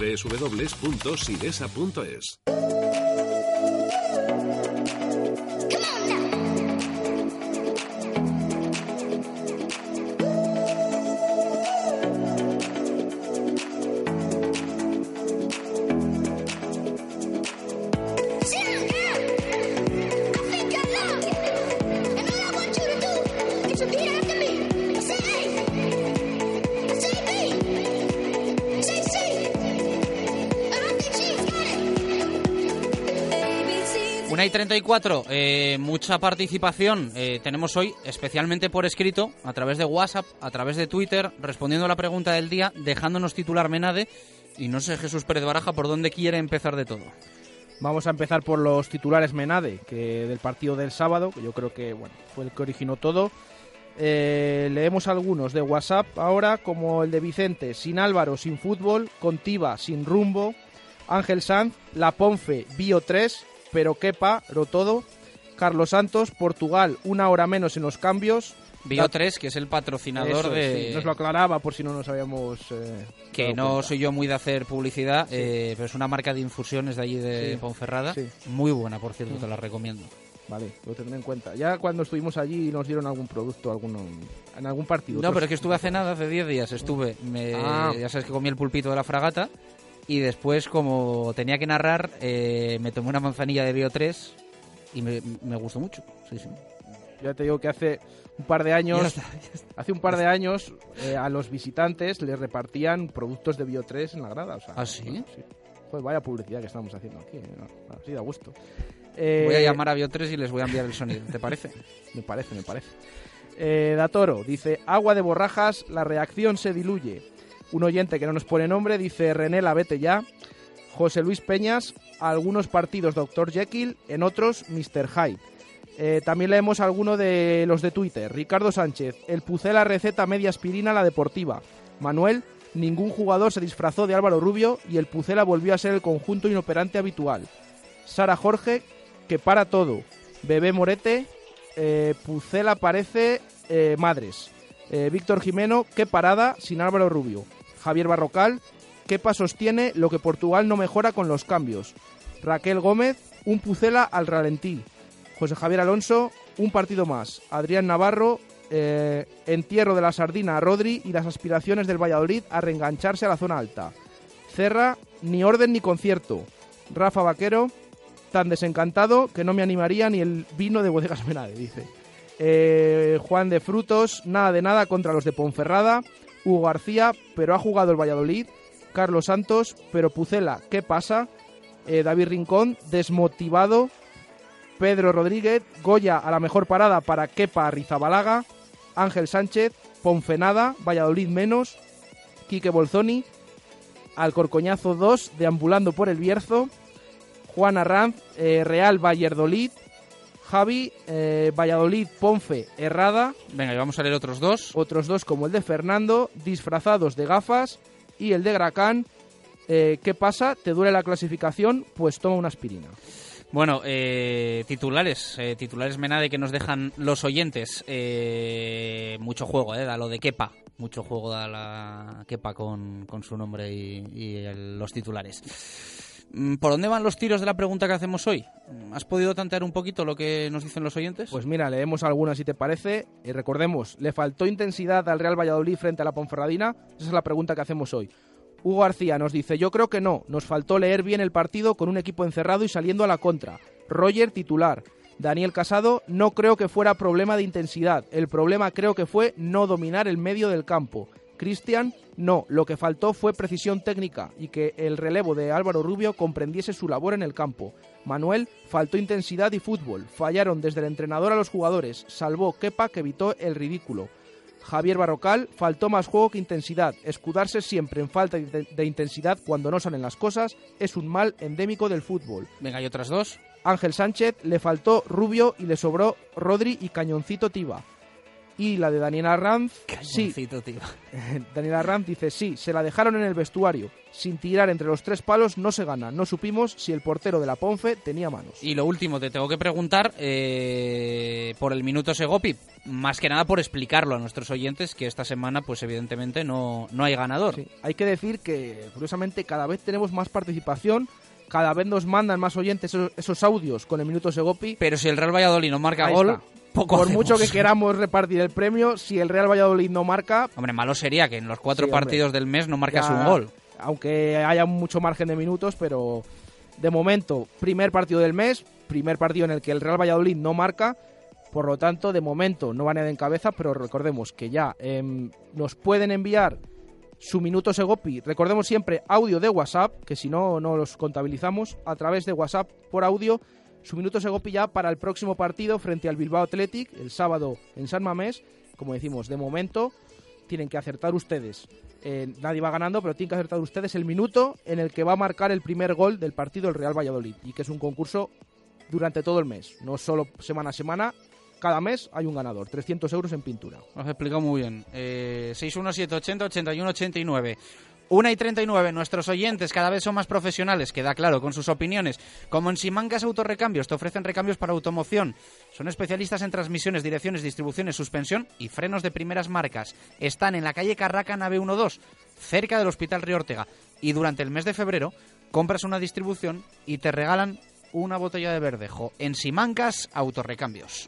www.siresa.es. 34, eh, mucha participación eh, tenemos hoy, especialmente por escrito, a través de WhatsApp, a través de Twitter, respondiendo a la pregunta del día, dejándonos titular Menade. Y no sé, Jesús Pérez Baraja, por dónde quiere empezar de todo. Vamos a empezar por los titulares Menade, que del partido del sábado, que yo creo que bueno, fue el que originó todo. Eh, leemos algunos de WhatsApp ahora, como el de Vicente, sin Álvaro, sin fútbol, Contiva, sin rumbo, Ángel Sanz, La Ponfe, Bio 3, pero Kepa, lo todo. Carlos Santos, Portugal, una hora menos en los cambios. Bio 3, que es el patrocinador Eso, de... Sí, nos lo aclaraba por si no nos habíamos... Eh, que no cuenta. soy yo muy de hacer publicidad, sí. eh, pero es una marca de infusiones de allí de Sí. Ponferrada. Sí. Muy buena, por cierto, te la recomiendo. Vale, lo tendré en cuenta. Ya cuando estuvimos allí nos dieron algún producto, alguno, en algún partido. No, Otros- pero es que estuve hace nada, hace 10 días estuve. Me, Ah. Ya sabes que comí el pulpito de la fragata. Y después, como tenía que narrar, eh, me tomé una manzanilla de Bio 3 y me, me gustó mucho. Sí, sí. Ya te digo que hace un par de años, hace un par de años eh, a los visitantes les repartían productos de Bio 3 en la grada. O sea, ¿Ah, sí? bueno, Joder, vaya publicidad que estamos haciendo aquí. ¿eh? No, Así da gusto. Voy a Eh, llamar a Bio3 y les voy a enviar el sonido, ¿te parece? Me parece, me parece. Eh, Datoro dice, agua de borrajas, la reacción se diluye. Un oyente que no nos pone nombre dice, Renela, vete ya. José Luis Peñas, algunos partidos Dr. Jekyll, en otros Mr. Hyde. Eh, también leemos alguno de los de Twitter. Ricardo Sánchez, el Pucela receta media aspirina la deportiva. Manuel, ningún jugador se disfrazó de Álvaro Rubio y el Pucela volvió a ser el conjunto inoperante habitual. Sara Jorge, que para todo. Bebé Morete, eh, Pucela parece eh, Madres. Eh, Víctor Jimeno, qué parada sin Álvaro Rubio. Javier Barrocal, Kepa sostiene lo que Portugal no mejora con los cambios. Raquel Gómez, un Pucela al ralentí. José Javier Alonso, un partido más. Adrián Navarro, eh, entierro de la sardina a Rodri y las aspiraciones del Valladolid a reengancharse a la zona alta. Cerra, ni orden ni concierto. Rafa Vaquero, tan desencantado que no me animaría ni el vino de bodegas Menade, dice. Eh, Juan de Frutos, nada de nada contra los de Ponferrada. Hugo García, pero ha jugado el Valladolid. Carlos Santos, pero Pucela, ¿qué pasa? Eh, David Rincón, desmotivado. Pedro Rodríguez, Goya a la mejor parada para Kepa Rizabalaga. Ángel Sánchez, Ponfenada, Valladolid menos. Quique Bolzoni, Alcorcoñazo 2, deambulando por el Bierzo. Juan Arranz, eh, Real Valladolid. Javi, eh, Valladolid, Ponfe, Errada. Venga, y vamos a leer otros dos. Otros dos como el de Fernando, disfrazados de gafas. Y el de Gracán, eh, ¿qué pasa? ¿Te duele la clasificación? Pues toma una aspirina. Bueno, eh, titulares, eh, titulares Menade que nos dejan los oyentes. Eh, mucho juego, eh, da lo de Kepa. Mucho juego da la Kepa con, con su nombre y, y el- los titulares. Mm, ¿Por dónde van los tiros de la pregunta que hacemos hoy? ¿Has podido tantear un poquito lo que nos dicen los oyentes? Pues mira, leemos algunas si te parece. Y recordemos, ¿le faltó intensidad al Real Valladolid frente a la Ponferradina? Esa es la pregunta que hacemos hoy. Hugo García nos dice, yo creo que no, nos faltó leer bien el partido con un equipo encerrado y saliendo a la contra. Roger titular. Daniel Casado, no creo que fuera problema de intensidad, el problema creo que fue no dominar el medio del campo. Cristian, no, lo que faltó fue precisión técnica y que el relevo de Álvaro Rubio comprendiese su labor en el campo. Manuel, faltó intensidad y fútbol, fallaron desde el entrenador a los jugadores, salvó Kepa que evitó el ridículo. Javier Barrocal, faltó más juego que intensidad. Escudarse siempre en falta de intensidad cuando no salen las cosas es un mal endémico del fútbol. Venga, y otras dos. Ángel Sánchez, le faltó Rubio y le sobró Rodri y Cañoncito Tiba. Y la de Daniel Arranz, sí. Cañoncito Tiba. Daniel Arranz dice, sí, se la dejaron en el vestuario. Sin tirar entre los tres palos no se gana. No supimos si el portero de la Ponfe tenía manos. Y lo último, te tengo que preguntar eh, por el minuto Segopi. Más que nada por explicarlo a nuestros oyentes que esta semana, pues evidentemente no, no hay ganador. Hay que decir que, curiosamente, cada vez tenemos más participación, cada vez nos mandan más oyentes esos, esos audios con el minuto Segopi. Pero si el Real Valladolid no marca Ahí gol, está. Poco Por hacemos. mucho que queramos repartir el premio, si el Real Valladolid no marca... Hombre, malo sería que en los cuatro Sí, hombre. partidos del mes no marcas ya- un gol. Aunque haya mucho margen de minutos, pero de momento, primer partido del mes, primer partido en el que el Real Valladolid no marca, por lo tanto, de momento no van a ir en cabeza, pero recordemos que ya em, nos pueden enviar su minuto Segopi. Recordemos siempre audio de WhatsApp, que si no, no los contabilizamos, a través de WhatsApp por audio, su minuto Segopi ya para el próximo partido frente al Bilbao Athletic, el sábado en San Mamés. Como decimos, de momento tienen que acertar ustedes. Eh, nadie va ganando, pero tienen que acertar ustedes el minuto en el que va a marcar el primer gol del partido el Real Valladolid. Y que es un concurso durante todo el mes, no solo semana a semana. Cada mes hay un ganador, 300 euros en pintura. Lo has muy bien. Eh, 61780-8189. 1 y 39, nuestros oyentes cada vez son más profesionales, queda claro, con sus opiniones. Como en Simancas Autorrecambios, te ofrecen recambios para automoción. Son especialistas en transmisiones, direcciones, distribuciones, suspensión y frenos de primeras marcas. Están en la calle Carraca, nave 12, cerca del Hospital Río Ortega. Y durante el mes de febrero compras una distribución y te regalan una botella de verdejo. En Simancas Autorrecambios.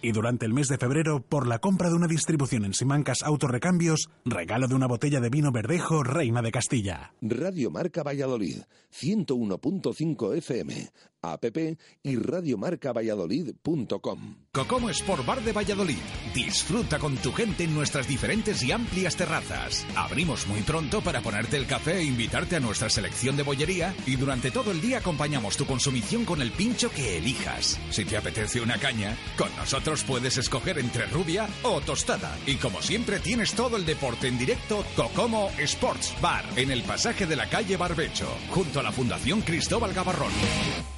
Y durante el mes de febrero, por la compra de una distribución en Simancas Autorecambios, regalo de una botella de vino verdejo Reina de Castilla. Radio Marca Valladolid, 101.5 FM, app y radiomarcavalladolid.com. Cocomo Sport Bar de Valladolid. Disfruta con tu gente en nuestras diferentes y amplias terrazas. Abrimos muy pronto para ponerte el café e invitarte a nuestra selección de bollería y durante todo el día acompañamos tu consumición con el pincho que elijas. Si te apetece una caña, con nosotros puedes escoger entre rubia o tostada. Y como siempre tienes todo el deporte en directo, Cocomo Sports Bar, en el pasaje de la calle Barbecho, junto a la Fundación Cristóbal Gavarrón.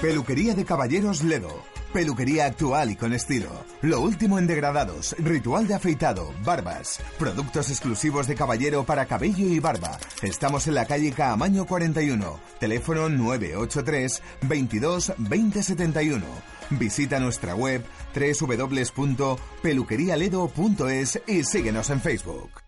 Peluquería de Caballeros Ledo. Peluquería actual y con estilo. Lo último en degradados, ritual de afeitado, barbas, productos exclusivos de caballero para cabello y barba. Estamos en la calle Caamaño 41, teléfono 983 22 2071. Visita nuestra web www.peluquerialedo.es y síguenos en Facebook.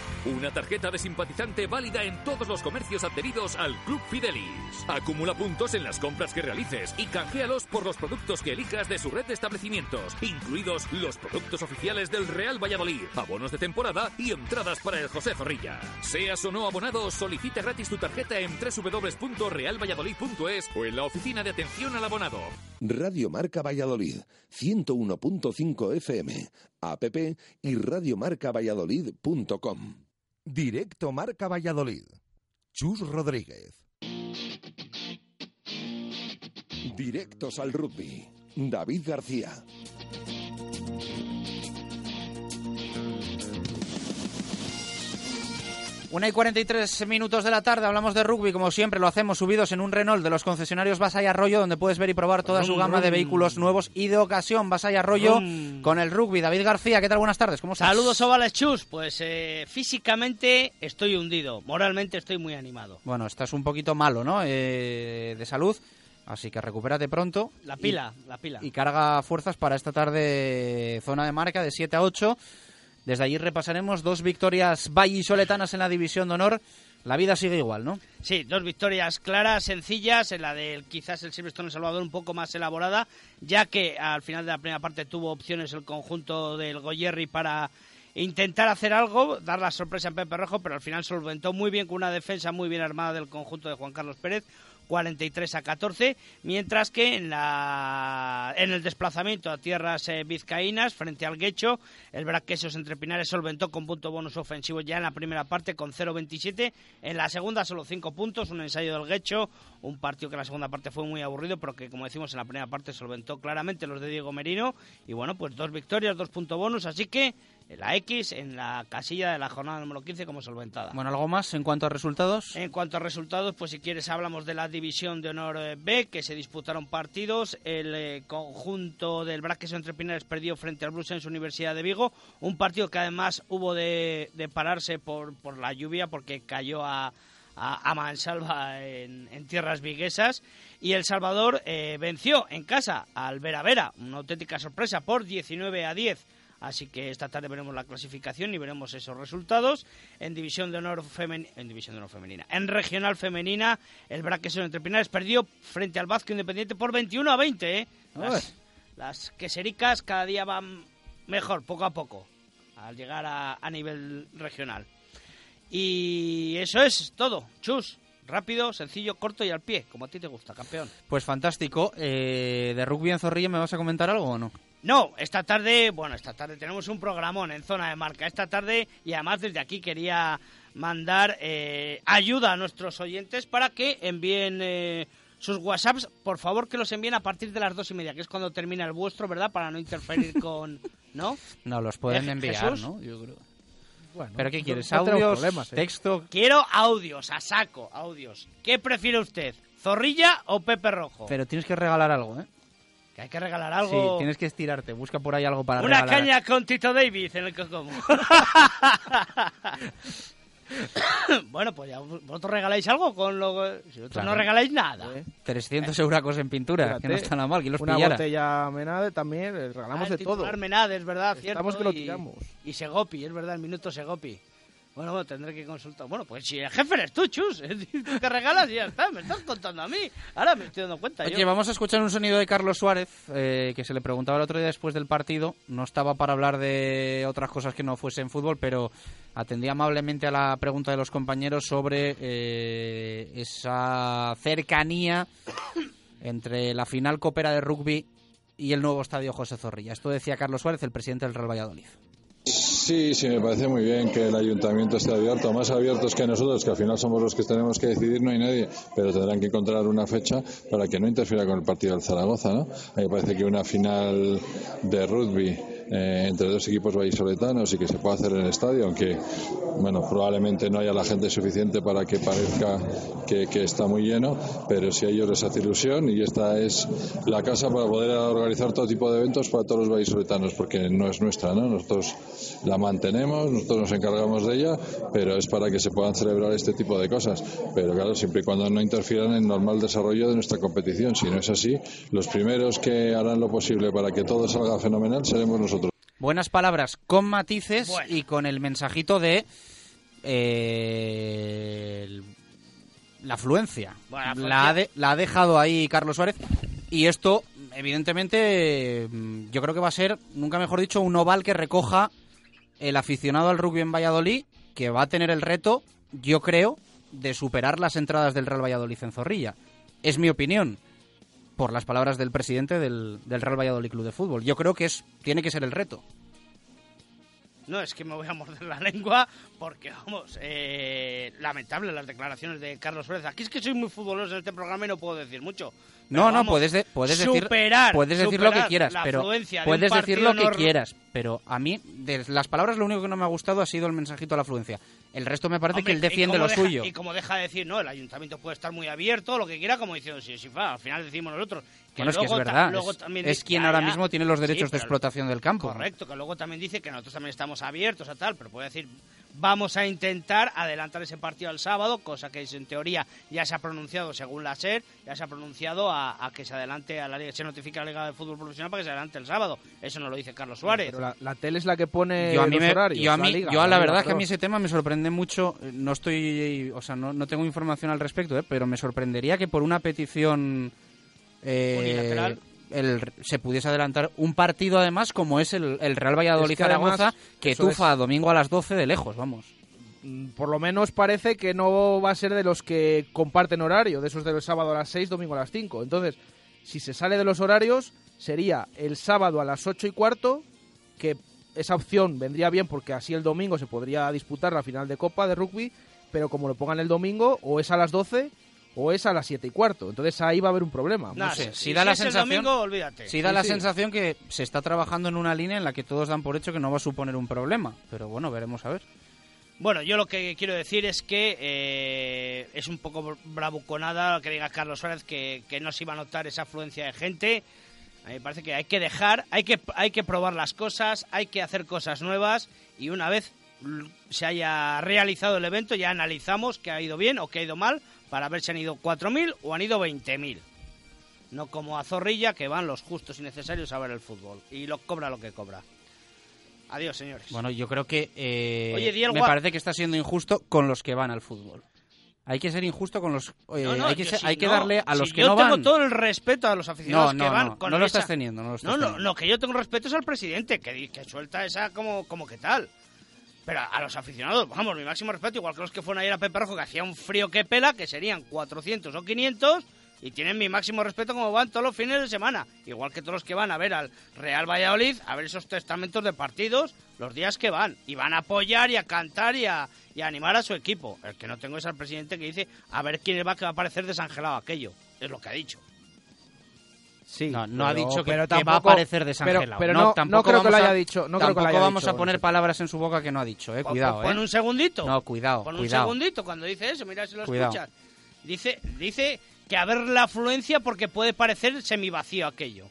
Una tarjeta de simpatizante válida en todos los comercios adheridos al Club Fidelis. Acumula puntos en las compras que realices y canjealos por los productos que elijas de su red de establecimientos, incluidos los productos oficiales del Real Valladolid, abonos de temporada y entradas para el José Zorrilla. Seas o no abonado, solicita gratis tu tarjeta en www.realvalladolid.es o en la oficina de atención al abonado. Radio Marca Valladolid, 101.5 FM, app y radiomarcavalladolid.com. Directo Marca Valladolid. Chus Rodríguez. Directos al rugby. David García. Una y 43 minutos de la tarde, hablamos de rugby, como siempre lo hacemos subidos en un Renault de los concesionarios Basay Arroyo, donde puedes ver y probar toda su gama de vehículos nuevos y de ocasión. Basay Arroyo con el rugby. David García, ¿qué tal? Buenas tardes, ¿cómo estás? Saludos ovales chus, pues eh, físicamente estoy hundido, moralmente estoy muy animado. Bueno, estás un poquito malo, ¿no? Eh, de salud, así que recupérate pronto. La Y- pila, la pila. y carga fuerzas para esta tarde zona de marca de 7 a 8. Desde allí repasaremos dos victorias vallisoletanas en la división de honor. La vida sigue igual, ¿no? Sí, dos victorias claras, sencillas, en la del quizás el Silverstone Salvador un poco más elaborada, ya que al final de la primera parte tuvo opciones el conjunto del Goyerri para intentar hacer algo, dar la sorpresa en Pepe Rojo, pero al final solventó muy bien con una defensa muy bien armada del conjunto de Juan Carlos Pérez. 43 a 14, mientras que en, la, en el desplazamiento a tierras eh, vizcaínas frente al Guecho, el Braquesos entre Pinares solventó con punto bonus ofensivo ya en la primera parte con 0-27, en la segunda solo 5 puntos, un ensayo del Guecho, un partido que en la segunda parte fue muy aburrido, pero que como decimos en la primera parte solventó claramente los de Diego Merino, y bueno, pues dos victorias, dos puntos bonus, así que la X en la casilla de la jornada número 15 como solventada. Bueno, ¿algo más en cuanto a resultados? En cuanto a resultados, pues si quieres hablamos de la División de Honor eh, B, que se disputaron partidos. El eh, conjunto del Braques entre Pinares perdió frente al Brussels Universidad de Vigo. Un partido que además hubo de, de pararse por, por la lluvia porque cayó a, a, a mansalva en, en tierras viguesas. Y El Salvador eh, venció en casa al Vera Vera, una auténtica sorpresa, por 19 a 10 Así que esta tarde veremos la clasificación y veremos esos resultados. En división de honor femenina, en división de honor femenina, en regional femenina, el Braquesón entre Pinares perdió frente al Vázquez Independiente por 21 a 20. ¿eh? Las, las quesericas cada día van mejor, poco a poco, al llegar a, a nivel regional. Y eso es todo. Chus, rápido, sencillo, corto y al pie, como a ti te gusta, campeón. Pues fantástico. Eh, ¿De rugby en Zorrilla me vas a comentar algo o no? No, esta tarde, bueno, esta tarde tenemos un programón en zona de marca. Esta tarde, y además desde aquí quería mandar eh, ayuda a nuestros oyentes para que envíen eh, sus WhatsApps. Por favor, que los envíen a partir de las dos y media, que es cuando termina el vuestro, ¿verdad? Para no interferir con. ¿No? No, los pueden ¿Eh, enviar, Jesús? ¿no? Yo creo. Bueno, ¿Pero qué quieres? no ¿Audios? ¿eh? ¿Texto? Quiero audios, a saco, audios. ¿Qué prefiere usted? ¿Zorrilla o Pepe Rojo? Pero tienes que regalar algo, ¿eh? Que hay que regalar Sí, algo. tienes que estirarte. Busca por ahí algo para Una regalar. caña con Tito David en el que como. bueno, pues ya vosotros regaláis algo con lo si vosotros Claro. no regaláis nada. 300 euracos en pintura, que no Fíjate, está nada mal. ¿Quién los Una pillara? botella menade también, eh, regalamos Ah, de todo. titular Menades, ¿verdad? Cierto, Estamos que lo y- tiramos. Y Segopi, es verdad, el minuto Segopi. Bueno, bueno, tendré que consultar. Bueno, pues si el jefe eres tú, Chus. Tú te regalas y ya está. Me estás contando a mí. Ahora me estoy dando cuenta. Oye, yo. vamos a escuchar un sonido de Carlos Suárez, eh, que se le preguntaba el otro día después del partido. No estaba para hablar de otras cosas que no fuesen fútbol, pero atendía amablemente a la pregunta de los compañeros sobre eh, esa cercanía entre la final copera de rugby y el nuevo estadio José Zorrilla. Esto decía Carlos Suárez, el presidente del Real Valladolid. Sí, sí, me parece muy bien que el ayuntamiento esté abierto, más abiertos que nosotros, que al final somos los que tenemos que decidir, no hay nadie, pero tendrán que encontrar una fecha para que no interfiera con el partido del Zaragoza, ¿no? A mí me parece que una final de rugby eh, entre dos equipos vallisoletanos y que se pueda hacer en el estadio, aunque, bueno, probablemente no haya la gente suficiente para que parezca que, está muy lleno, pero si a ellos les hace ilusión y esta es la casa para poder organizar todo tipo de eventos para todos los vallisoletanos, porque no es nuestra, ¿no? Nosotros la mantenemos, nosotros nos encargamos de ella, pero es para que se puedan celebrar este tipo de cosas. Pero claro, siempre y cuando no interfieran en el normal desarrollo de nuestra competición. Si no es así, los primeros que harán lo posible para que todo salga fenomenal seremos nosotros. Buenas palabras con matices y con el mensajito de eh, el- la afluencia. Bueno, la La, ha afluencia. de- la ha dejado ahí Carlos Suárez y esto, evidentemente, mm, yo creo que va a ser, nunca mejor dicho, un oval que recoja el aficionado al rugby en Valladolid, que va a tener el reto, yo creo, de superar las entradas del Real Valladolid en Zorrilla. Es mi opinión, por las palabras del presidente del, Real Valladolid Club de Fútbol. Yo creo que es tiene que ser el reto. No, es que me voy a morder la lengua porque, vamos, eh, lamentable las declaraciones de Carlos Suárez. Aquí es que soy muy futbolero en este programa y no puedo decir mucho. No, no, puedes, de- puedes decir, superar, puedes decir lo que quieras, pero de puedes decir lo que no- quieras, pero a mí de las palabras lo único que no me ha gustado ha sido el mensajito a la afluencia. El resto me parece Hombre, que él defiende lo deja- suyo. Y como deja de decir, no, el ayuntamiento puede estar muy abierto, lo que quiera, como diciendo, sí, sí, fa, al final decimos nosotros. Que Bueno, es que es verdad, luego es- también es dice- quien ahora mismo tiene los Sí, derechos de explotación del campo. Correcto, que luego también dice que nosotros también estamos abiertos a tal, pero puede decir, vamos a intentar adelantar ese partido al sábado, cosa que es, en teoría ya se ha pronunciado según la SER, ya se ha pronunciado a, a que se adelante a la liga, se notifica a la Liga de Fútbol Profesional para que se adelante el sábado. Eso no lo dice Carlos Suárez. Pero la, la tele es la que pone yo a mí, los me- horarios. yo a la mí- liga, yo a la verdad es que a mí ese tema me sorprende mucho. No estoy, o sea, no, no tengo información al respecto, ¿eh? pero me sorprendería que por una petición eh, Unilateral. El- se pudiese adelantar un partido además como es el, el Real Valladolid Es que además, Zaragoza que tufa domingo a las 12 de lejos, vamos. Mm, Por lo menos parece que no va a ser de los que comparten horario, de esos del sábado a las 6, domingo a las 5. Entonces, si se sale de los horarios, sería el sábado a las 8 y cuarto, que esa opción vendría bien porque así el domingo se podría disputar la final de Copa de rugby, pero como lo pongan el domingo, o es a las 12 o es a las 7 y cuarto. Entonces ahí va a haber un problema. Nah, No sé, si- si da la es el sensación, domingo, olvídate. sí da Sí, la sí. sensación que se está trabajando en una línea en la que todos dan por hecho que no va a suponer un problema, pero bueno, veremos a ver. Bueno, yo lo que quiero decir es que eh, es un poco bravuconada que diga Carlos Suárez que, que no se iba a notar esa afluencia de gente. A mí me parece que hay que dejar, hay que, hay que probar las cosas, hay que hacer cosas nuevas y una vez se haya realizado el evento ya analizamos que ha ido bien o que ha ido mal para ver si han ido 4.000 o han ido 20.000. No como a Zorrilla que van los justos y necesarios a ver el fútbol y lo cobra lo que cobra. Adiós, señores. Bueno, yo creo que eh, Oye, me parece que está siendo injusto con los que van al fútbol. Hay que ser injusto con los... eh, No, no, hay que, yo ser- sí, hay que no. darle a Si los que yo tengo van. todo el respeto a los aficionados que van no, con no lo esa- estás teniendo, no lo estás No, no, teniendo. lo que yo tengo respeto es al presidente, que suelta esa como, como que tal. Pero a los aficionados, vamos, mi máximo respeto, igual que los que fueron ayer a Pepe Rojo, que hacía un frío que pela, que serían 400 o 500, y tienen mi máximo respeto como van todos los fines de semana. Igual que todos los que van a ver al Real Valladolid, a ver esos testamentos de partidos, los días que van. Y van a apoyar y a cantar y a, animar a su equipo. El que no tengo es al presidente que dice, a ver quién va, que va a parecer desangelado aquello. Es lo que ha dicho. Sí, No, no ha dicho que, pero que va a tampoco- parecer desangelado. Pero, pero no, no, tampoco creo que lo vamos haya a- dicho. No creo que lo tampoco haya vamos dicho. a poner palabras en su boca que no ha dicho, eh. Cuidado, pon, pon eh. un segundito. No, cuidado, Pon un segundito cuando dice eso, mira si lo Cuidado. escuchas. Dice, dice que a ver la afluencia porque puede parecer semivacío aquello.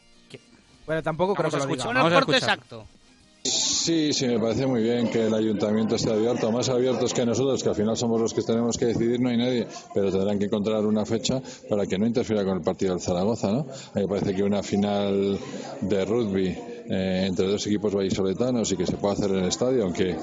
Pero tampoco creo Vamos que a lo diga. Corte exacto. Sí, sí, me parece muy bien que el ayuntamiento esté abierto, más abiertos que nosotros, que al final somos los que tenemos que decidir, no hay nadie, pero tendrán que encontrar una fecha para que no interfiera con el partido del Zaragoza, ¿no? A mí me parece que una final de rugby eh, entre dos equipos vallisoletanos y que se pueda hacer en el estadio, aunque,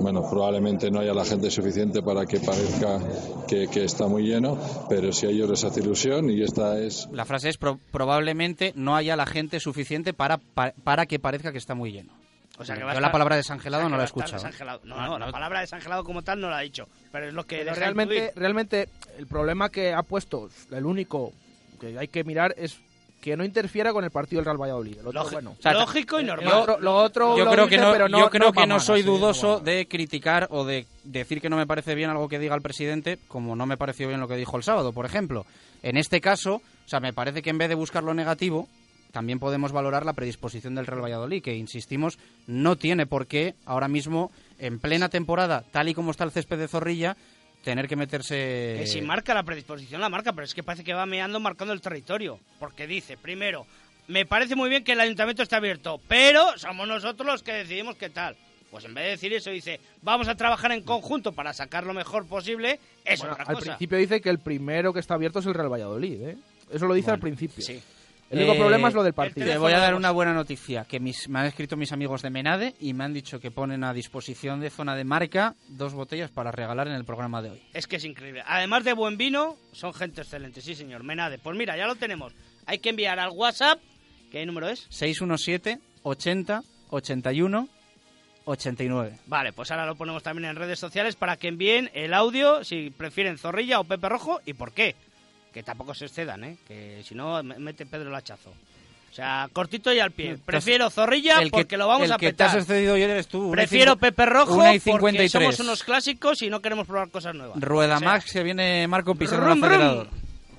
bueno, probablemente no haya la gente suficiente para que parezca que, está muy lleno, pero si a ellos les hace ilusión y esta es La frase es pro- probablemente no haya la gente suficiente para, pa- para que parezca que está muy lleno. O sea, que Yo la palabra o desangelado sea, no la he escuchado. No, no, la no. palabra desangelado como tal no la ha dicho. Pero es lo que Pero realmente, realmente el problema que ha puesto, el único que hay que mirar es que no interfiera con el partido del Real Valladolid. El otro, Lógico- bueno. O sea, lógico y normal. lo otro yo lo creo dice, que no, pero no- yo creo no que no soy dudoso de criticar o de decir que no me parece bien algo que diga el presidente, como no me pareció bien lo que dijo el sábado, por ejemplo. En este caso, o sea, me parece que en vez de buscar lo negativo, también podemos valorar la predisposición del Real Valladolid, que insistimos, no tiene por qué ahora mismo, en plena temporada, tal y como está el césped de Zorrilla, tener que meterse. Que si marca la predisposición, la marca, pero es que parece que va meando marcando el territorio. Porque dice, primero, me parece muy bien que el ayuntamiento esté abierto, pero somos nosotros los que decidimos qué tal. Pues en vez de decir eso, dice, vamos a trabajar en conjunto para sacar lo mejor posible, es Bueno, otra al cosa. principio dice que el primero que está abierto es el Real Valladolid. ¿eh? Eso lo dice al principio. Sí. El único Eh, problema es lo del partido. Te voy a dar una buena noticia, que mis- me han escrito mis amigos de Menade y me han dicho que ponen a disposición de zona de marca dos botellas para regalar en el programa de hoy. Es que es increíble. Además de buen vino, son gente excelente, sí señor. Menade, pues mira, ya lo tenemos. Hay que enviar al WhatsApp, ¿qué número es? 617 80 81 89. Vale, pues ahora lo ponemos también en redes sociales para que envíen el audio si prefieren Zorrilla o Pepe Rojo y por qué. Que tampoco se excedan, ¿eh? Que si no, me- mete Pedro el hachazo. O sea, cortito y al pie. Prefiero Zorrilla El que- porque lo vamos el a que te has petar. excedido hoy eres tú. Prefiero Pepe Rojo una y porque 53. somos unos clásicos y no queremos probar cosas nuevas. Rueda O sea, Max, que viene Marco pisando Rum, acelerador.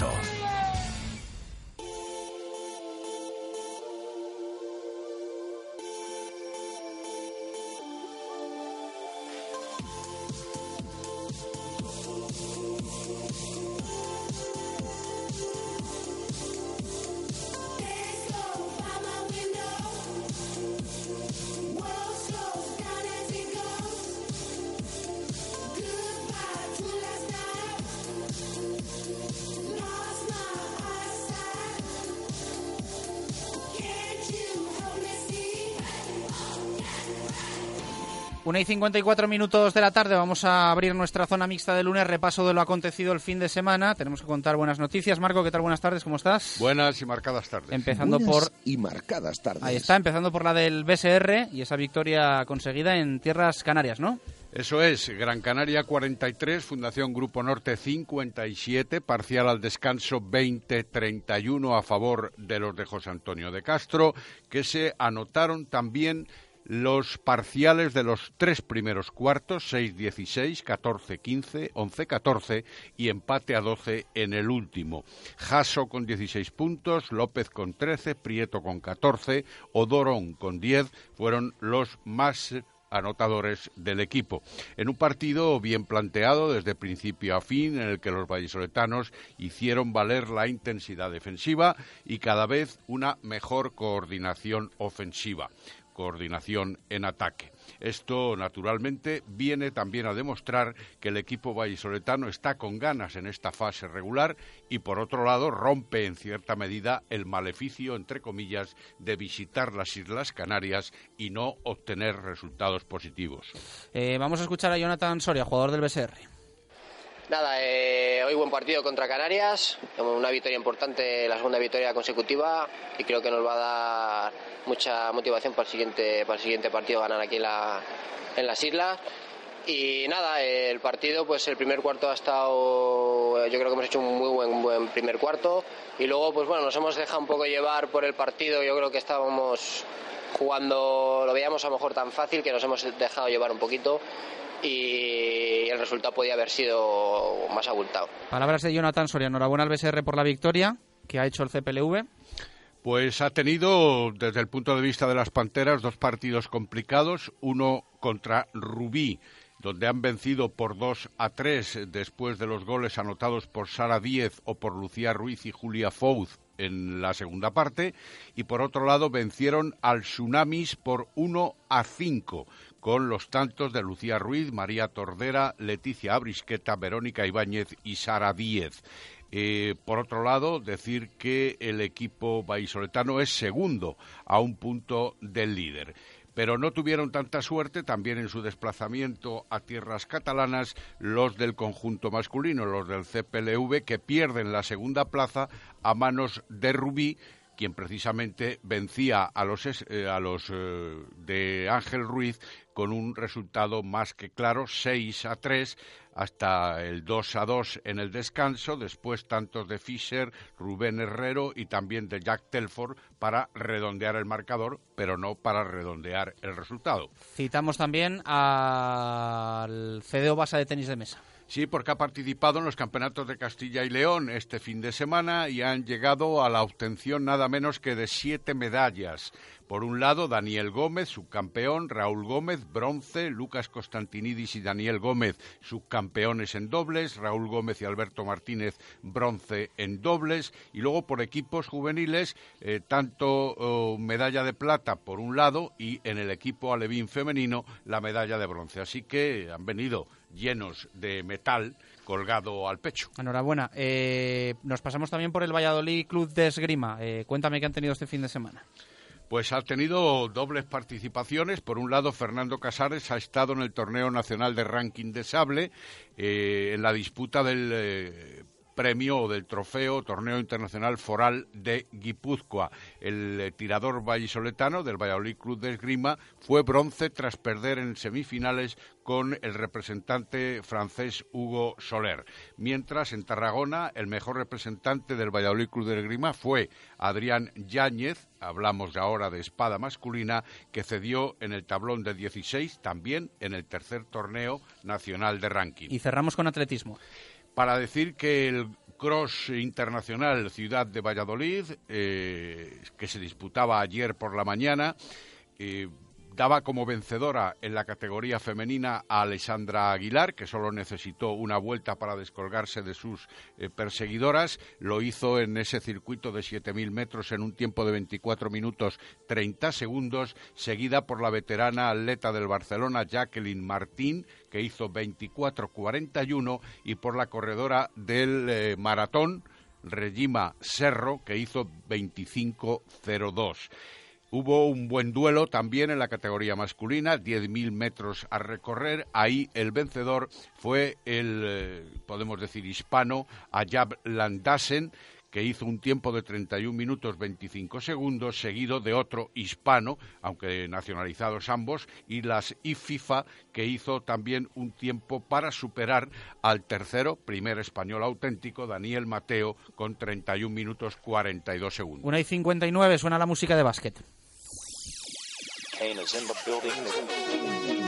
alto. Una y 54 minutos de la tarde vamos a abrir nuestra zona mixta de lunes, repaso de lo acontecido el fin de semana. Tenemos que contar buenas noticias. Marco, ¿qué tal? Buenas tardes, ¿cómo estás? Buenas y marcadas tardes. Empezando Buenas por... y marcadas tardes. Ahí está, empezando por la del BSR y esa victoria conseguida en tierras canarias, ¿no? Eso es, Gran Canaria 43, Fundación Grupo Norte 57, parcial al descanso 20-31 a favor de los de José Antonio de Castro, que se anotaron también los parciales de los tres primeros cuartos, 6-16, 14-15, 11-14 y empate a 12 en el último. Jaso con 16 puntos, López con 13, Prieto con 14, Odorón con 10 fueron los más anotadores del equipo. En un partido bien planteado desde principio a fin, en el que los vallisoletanos hicieron valer la intensidad defensiva y cada vez una mejor coordinación ofensiva coordinación en ataque. Esto, naturalmente, viene también a demostrar que el equipo vallisoletano está con ganas en esta fase regular y, por otro lado, rompe en cierta medida el maleficio, entre comillas, de visitar las Islas Canarias y no obtener resultados positivos. Eh, vamos a escuchar a Jonathan Soria, jugador del BSR. Nada, eh, hoy buen partido contra Canarias, una victoria importante, la segunda victoria consecutiva y creo que nos va a dar mucha motivación para el siguiente, para el siguiente partido ganar aquí en, la, en las islas. Y nada, el partido, pues el primer cuarto ha estado, yo creo que hemos hecho un muy buen, buen primer cuarto. Y luego, pues bueno, nos hemos dejado un poco llevar por el partido, yo creo que estábamos jugando, lo veíamos a lo mejor tan fácil que nos hemos dejado llevar un poquito y el resultado podía haber sido más abultado. Palabras de Jonathan Soria. Enhorabuena al BSR por la victoria que ha hecho el CPLV. Pues ha tenido, desde el punto de vista de las Panteras, dos partidos complicados. Uno contra Rubí, donde han vencido por 2 a 3 después de los goles anotados por Sara Díez o por Lucía Ruiz y Julia Fouz en la segunda parte. Y por otro lado, vencieron al Tsunamis por 1 a 5 con los tantos de Lucía Ruiz, María Tordera, Leticia Abrisqueta, Verónica Ibáñez y Sara Díez. Eh, por otro lado, decir que el equipo vallisoletano es segundo a un punto del líder. Pero no tuvieron tanta suerte también en su desplazamiento a tierras catalanas los del conjunto masculino, los del CPLV, que pierden la segunda plaza a manos de Rubí, quien precisamente vencía a los, eh, a los eh, de Ángel Ruiz con un resultado más que claro, 6 a 3 hasta el 2 a 2 en el descanso, después tantos de Fischer, Rubén Herrero y también de Jack Telford para redondear el marcador, pero no para redondear el resultado. Citamos también al CDO Basa de tenis de mesa. Sí, porque ha participado en los campeonatos de Castilla y León este fin de semana y han llegado a la obtención nada menos que de siete medallas. Por un lado, Daniel Gómez, subcampeón, Raúl Gómez, bronce, Lucas Constantinidis y Daniel Gómez, subcampeones en dobles, Raúl Gómez y Alberto Martínez, bronce en dobles, y luego por equipos juveniles, eh, tanto oh, medalla de plata por un lado y en el equipo alevín femenino la medalla de bronce. Así que han venido llenos de metal colgado al pecho. Enhorabuena. Eh, nos pasamos también por el Valladolid Club de Esgrima. Eh, cuéntame qué han tenido este fin de semana. Pues ha tenido dobles participaciones. Por un lado, Fernando Casares ha estado en el torneo nacional de ranking de sable, eh, en la disputa del premio del trofeo Torneo Internacional Foral de Guipúzcoa. El eh, tirador vallisoletano del Valladolid Club de Esgrima fue bronce tras perder en semifinales con el representante francés Hugo Soler. Mientras en Tarragona el mejor representante del Valladolid Club de Esgrima fue Adrián Yáñez, hablamos ahora de espada masculina, que cedió en el tablón de 16 también en el tercer torneo nacional de ranking. Y cerramos con atletismo para decir que el Cross Internacional Ciudad de Valladolid, eh, que se disputaba ayer por la mañana, eh, daba como vencedora en la categoría femenina a Alessandra Aguilar, que solo necesitó una vuelta para descolgarse de sus eh, perseguidoras. Lo hizo en ese circuito de 7.000 metros en un tiempo de 24 minutos 30 segundos, seguida por la veterana atleta del Barcelona, Jacqueline Martín, que hizo 24.41, y por la corredora del eh, maratón, Regima Serro, que hizo 25.02. Hubo un buen duelo también en la categoría masculina, 10.000 metros a recorrer. Ahí el vencedor fue el, eh, podemos decir, hispano, Ayab Landasen, que hizo un tiempo de 31 minutos 25 segundos, seguido de otro hispano, aunque nacionalizados ambos, y las IFIFA, que hizo también un tiempo para superar al tercero, primer español auténtico, Daniel Mateo, con 31 minutos 42 segundos. Una y 59 suena la música de básquet. Kane is in the building.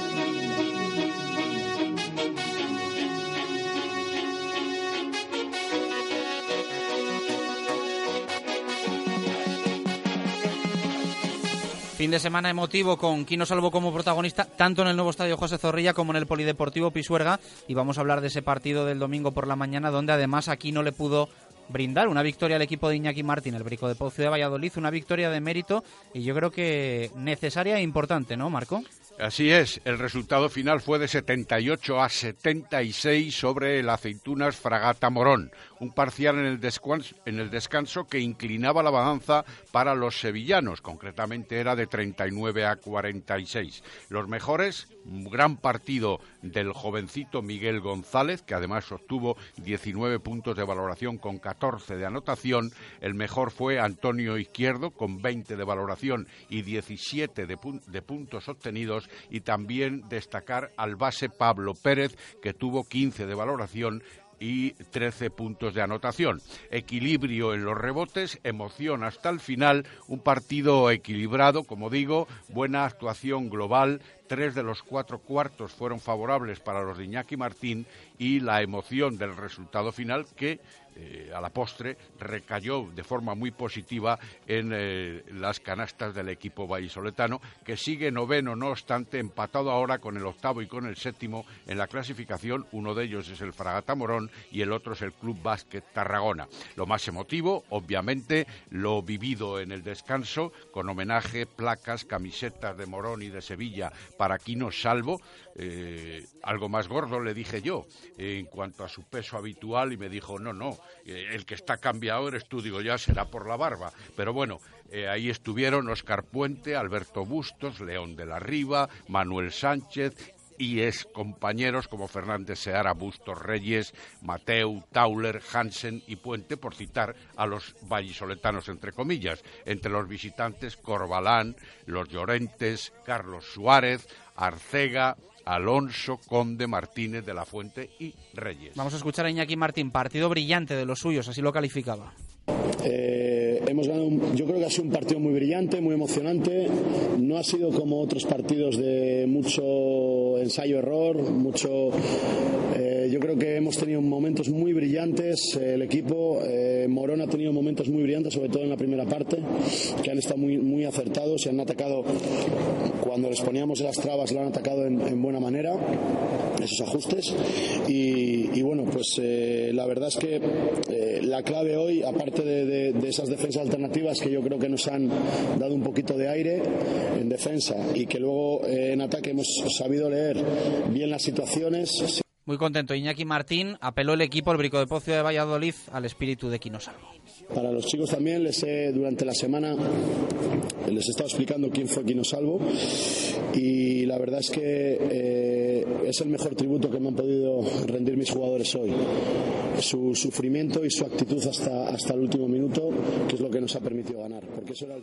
Fin de semana emotivo con Quino Salvo como protagonista, tanto en el nuevo estadio José Zorrilla como en el Polideportivo Pisuerga. Y vamos a hablar de ese partido del domingo por la mañana, donde además aquí no le pudo brindar una victoria al equipo de Iñaki Martín, el Brico de Pozo de Valladolid, una victoria de mérito y yo creo que necesaria e importante, ¿no, Marco? Así es, el resultado final fue de 78 a 76 sobre el Aceitunas Fragata Morón, un parcial en el, descanso, que inclinaba la balanza para los sevillanos, concretamente era de 39 a 46. Los mejores, un gran partido del jovencito Miguel González, que además obtuvo 19 puntos de valoración con 14 de anotación. El mejor fue Antonio Izquierdo, con 20 de valoración y 17 de, de puntos obtenidos. Y también destacar al base Pablo Pérez, que tuvo 15 de valoración y 13 puntos de anotación. Equilibrio en los rebotes, emoción hasta el final, un partido equilibrado, como digo, buena actuación global. Tres de los cuatro cuartos fueron favorables para los de Iñaki Martín y la emoción del resultado final que eh, a la postre recayó de forma muy positiva en eh, las canastas del equipo vallisoletano, que sigue noveno, no obstante, empatado ahora con el octavo y con el séptimo en la clasificación. Uno de ellos es el Fragata Morón y el otro es el Club Básquet Tarragona. Lo más emotivo, obviamente, lo vivido en el descanso, con homenaje, placas, camisetas de Morón y de Sevilla para Quino Salvo. Eh, algo más gordo le dije yo en cuanto a su peso habitual y me dijo, no, no, el que está cambiado eres tú, digo, ya será por la barba. Pero bueno, eh, ahí estuvieron Oscar Puente, Alberto Bustos, León de la Riva, Manuel Sánchez y ex compañeros como Fernández Seara, Bustos Reyes, Mateu, Tauler, Hansen y Puente, por citar a los vallisoletanos, entre comillas. Entre los visitantes, Corbalán, los Llorentes, Carlos Suárez, Arcega, Alonso, Conde, Martínez de la Fuente y Reyes. Vamos a escuchar a Iñaki Martín, partido brillante de los suyos, así lo calificaba. Eh, hemos ganado, un, yo creo que ha sido un partido muy brillante, muy emocionante. No ha sido como otros partidos de mucho ensayo-error, mucho. Eh, yo creo que hemos tenido momentos muy brillantes. el equipo eh, Morón ha tenido momentos muy brillantes, sobre todo en la primera parte, que han estado muy, muy acertados. Se han atacado cuando les poníamos las trabas, lo han atacado en, en buena manera esos ajustes. Y, y bueno, pues eh, la verdad es que eh, la clave hoy, aparte de, de, de, esas defensas alternativas que yo creo que nos han dado un poquito de aire en defensa y que luego eh, en ataque hemos sabido leer bien las situaciones. Muy contento. Iñaki Martín apeló el equipo, el Brico de Pocio de Valladolid, al espíritu de Quino Salvo. Para los chicos también les he, durante la semana les he estado explicando quién fue Quino Salvo y la verdad es que eh, es el mejor tributo que me han podido rendir mis jugadores hoy. Su sufrimiento y su actitud hasta, hasta el último minuto, que es lo que nos ha permitido ganar. Porque eso era el...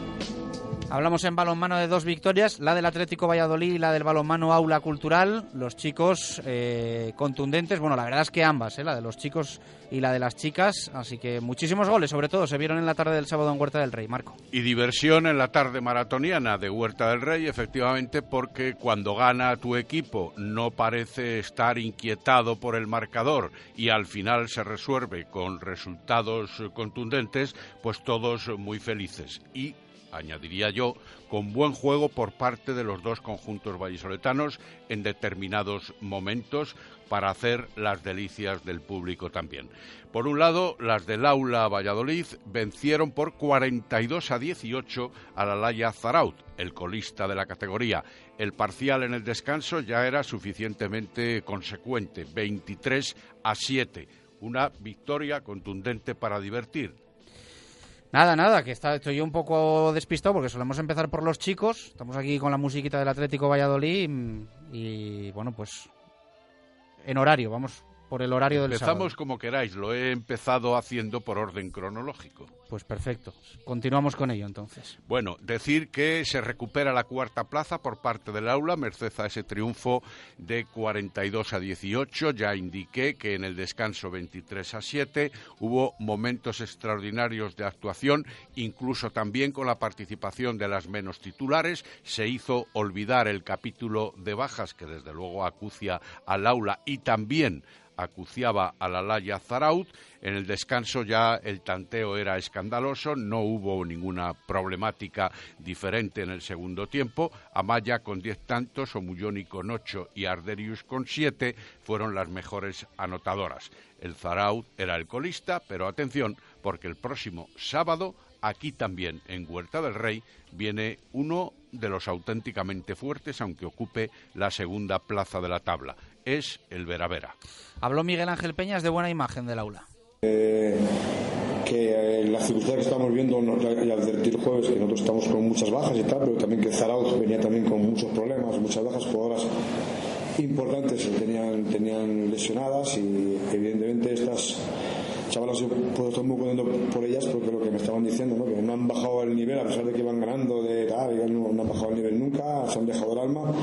Hablamos en balonmano de dos victorias, la del Atlético Valladolid y la del balonmano Aula Cultural. Los chicos eh, contundentes, bueno, la verdad es que ambas, eh, la de los chicos y la de las chicas. Así que muchísimos goles, sobre todo, se vieron en la tarde del sábado en Huerta del Rey, Marco. Y diversión en la tarde maratoniana de Huerta del Rey, efectivamente, porque cuando gana tu equipo no parece estar inquietado por el marcador y al final se resuelve con resultados contundentes, pues todos muy felices. Y añadiría yo, con buen juego por parte de los dos conjuntos vallisoletanos en determinados momentos para hacer las delicias del público también. Por un lado, las del Aula Valladolid vencieron por 42 a 18 a la Laya Zaraut, el colista de la categoría. El parcial en el descanso ya era suficientemente consecuente, 23 a 7. Una victoria contundente para divertir Nada, nada, que está, estoy un poco despistado porque solemos empezar por los chicos. Estamos aquí con la musiquita del Atlético Valladolid y, y, bueno, pues en horario, vamos por el horario del Empezamos sábado. como queráis, lo he empezado haciendo por orden cronológico. Pues perfecto. Continuamos con ello entonces. Bueno, decir que se recupera la cuarta plaza por parte del aula, merced a ese triunfo de 42 a 18. Ya indiqué que en el descanso 23 a 7 hubo momentos extraordinarios de actuación, incluso también con la participación de las menos titulares. Se hizo olvidar el capítulo de bajas que desde luego acucia al aula y también acuciaba a la Laya Zaraut. En el descanso ya el tanteo era escandaloso, no hubo ninguna problemática diferente en el segundo tiempo. Amaya con 10 tantos, Omulloni con 8 y Arderius con 7 fueron las mejores anotadoras. El Zaraut era el colista, pero atención, porque el próximo sábado, aquí también en Huerta del Rey, viene uno de los auténticamente fuertes, aunque ocupe la segunda plaza de la tabla. Es el Veravera. Habló Miguel Ángel Peñas de buena imagen del aula. Eh, que eh, las circunstancias que estamos viendo no- ya ya desde el jueves, que nosotros estamos con muchas bajas y tal, pero también que Zarauz venía también con muchos problemas, muchas bajas, jugadoras importantes tenían, tenían lesionadas y evidentemente estas chavalas yo puedo estar muy contento por ellas porque lo que me estaban diciendo, ¿no? que no han bajado el nivel a pesar de que van ganando de tal, no, han bajado el nivel nunca, se han dejado el alma,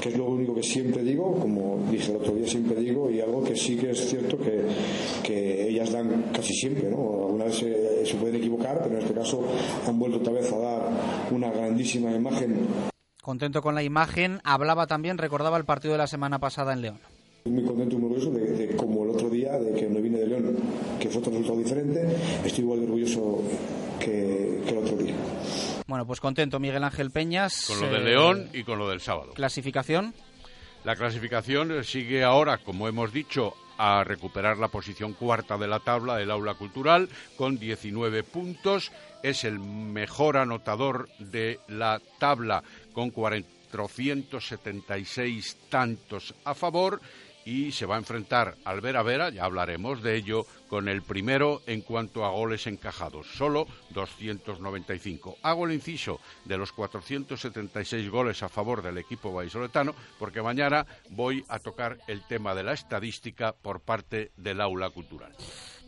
que es lo único que siempre digo, como dije el otro día siempre digo, y algo que sí que es cierto que, que ellas dan casi siempre, ¿no? Alguna vez se, se pueden equivocar, pero en este caso han vuelto otra vez a dar una grandísima imagen Contento con la imagen, hablaba también, recordaba el partido de la semana pasada en León. Estoy muy contento y muy orgulloso de, de como el otro día, de que me vine de León, que fue otro resultado diferente, estoy igual de orgulloso que, que el otro día. Bueno, pues contento Miguel Ángel Peñas. Con lo de eh, León y con lo del sábado. Clasificación. La clasificación sigue ahora, como hemos dicho, a recuperar la posición cuarta de la tabla del aula cultural con 19 puntos. Es el mejor anotador de la tabla con 476 tantos a favor y se va a enfrentar al Vera Vera, ya hablaremos de ello, con el primero en cuanto a goles encajados, solo 295. Hago el inciso de los 476 goles a favor del equipo vallisoletano porque mañana voy a tocar el tema de la estadística por parte del aula cultural.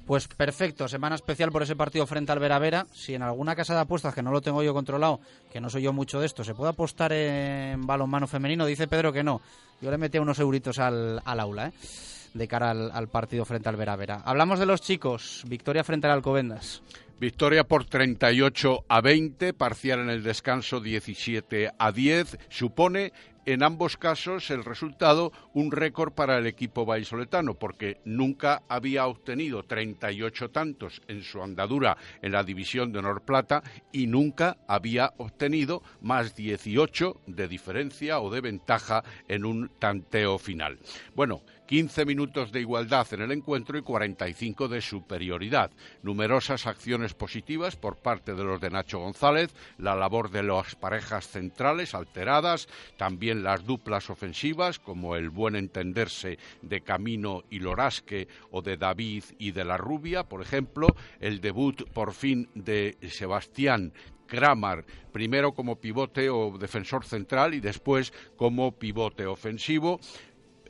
Pues perfecto, semana especial por ese partido frente al Vera Vera. Si en alguna casa de apuestas, que no lo tengo yo controlado, que no soy yo mucho de esto, se puede apostar en balonmano femenino, dice Pedro que no. Yo le metí unos euritos al, al aula, ¿eh? de cara al, partido frente al Vera Vera. Hablamos de los chicos, victoria frente al Alcobendas. Victoria por 38 a 20, parcial en el descanso 17 a 10. Supone en ambos casos el resultado un récord para el equipo vallisoletano, porque nunca había obtenido 38 tantos en su andadura en la división de honor plata y nunca había obtenido más 18 de diferencia o de ventaja en un tanteo final. Bueno, 15 minutos de igualdad en el encuentro y 45 de superioridad. Numerosas acciones positivas por parte de los de Nacho González, la labor de las parejas centrales alteradas, también las duplas ofensivas como el buen entenderse de Camino y Lorasque o de David y de la Rubia, por ejemplo, el debut por fin de Sebastián Kramar, primero como pivote o defensor central y después como pivote ofensivo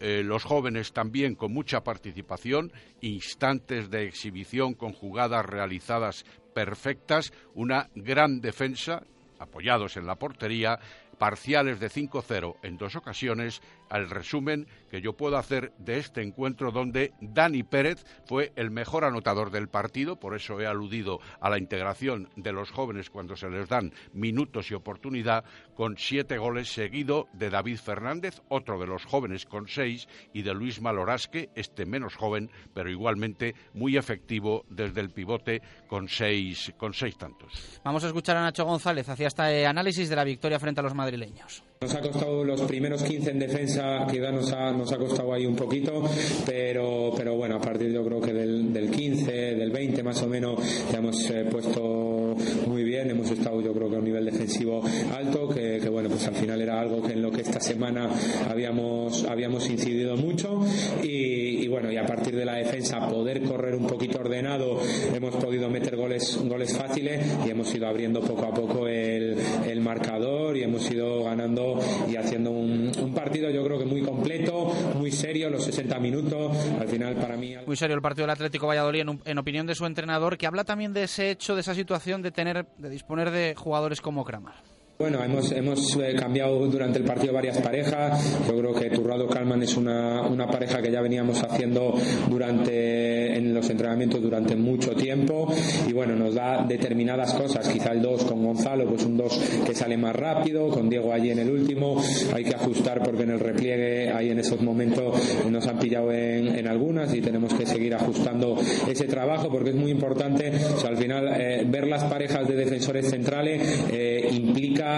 eh, los jóvenes también con mucha participación, instantes de exhibición con jugadas realizadas perfectas, una gran defensa, apoyados en la portería, parciales de 5-0 en dos ocasiones, al resumen que yo puedo hacer de este encuentro donde Dani Pérez fue el mejor anotador del partido, por eso he aludido a la integración de los jóvenes cuando se les dan minutos y oportunidad, con siete goles seguido de David Fernández, otro de los jóvenes con seis, y de Luis Malorasque, este menos joven, pero igualmente muy efectivo desde el pivote con seis, con seis tantos. Vamos a escuchar a Nacho González hacia este análisis de la victoria frente a los madrileños. Nos ha costado los primeros 15 en defensa, quizás nos ha, nos ha costado ahí un poquito, pero, pero bueno, a partir yo creo que del, del 15, del 20 más o menos, ya hemos eh, puesto muy bien, hemos estado yo creo que a un nivel defensivo alto, que, que, bueno, pues al final era algo que en lo que esta semana habíamos, habíamos incidido mucho. Y, y bueno, y a partir de la defensa poder correr un poquito ordenado, hemos podido meter goles, goles fáciles y hemos ido abriendo poco a poco el, el marcador y hemos ido ganando y haciendo un, un partido yo creo que muy completo, muy serio, los 60 minutos, al final para mí... Muy serio el partido del Atlético Valladolid en, en opinión de su entrenador, que habla también de ese hecho, de esa situación de tener, de disponer de jugadores como Kramer. Bueno, hemos, hemos eh, cambiado durante el partido varias parejas. Yo creo que Turrado Calman es una, una pareja que ya veníamos haciendo durante en los entrenamientos durante mucho tiempo y bueno, nos da determinadas cosas. Quizá el 2 con Gonzalo, pues un 2 que sale más rápido, con Diego allí en el último. Hay que ajustar porque en el repliegue ahí en esos momentos nos han pillado en, en algunas y tenemos que seguir ajustando ese trabajo porque es muy importante. Al final eh, ver las parejas de defensores centrales eh, implica,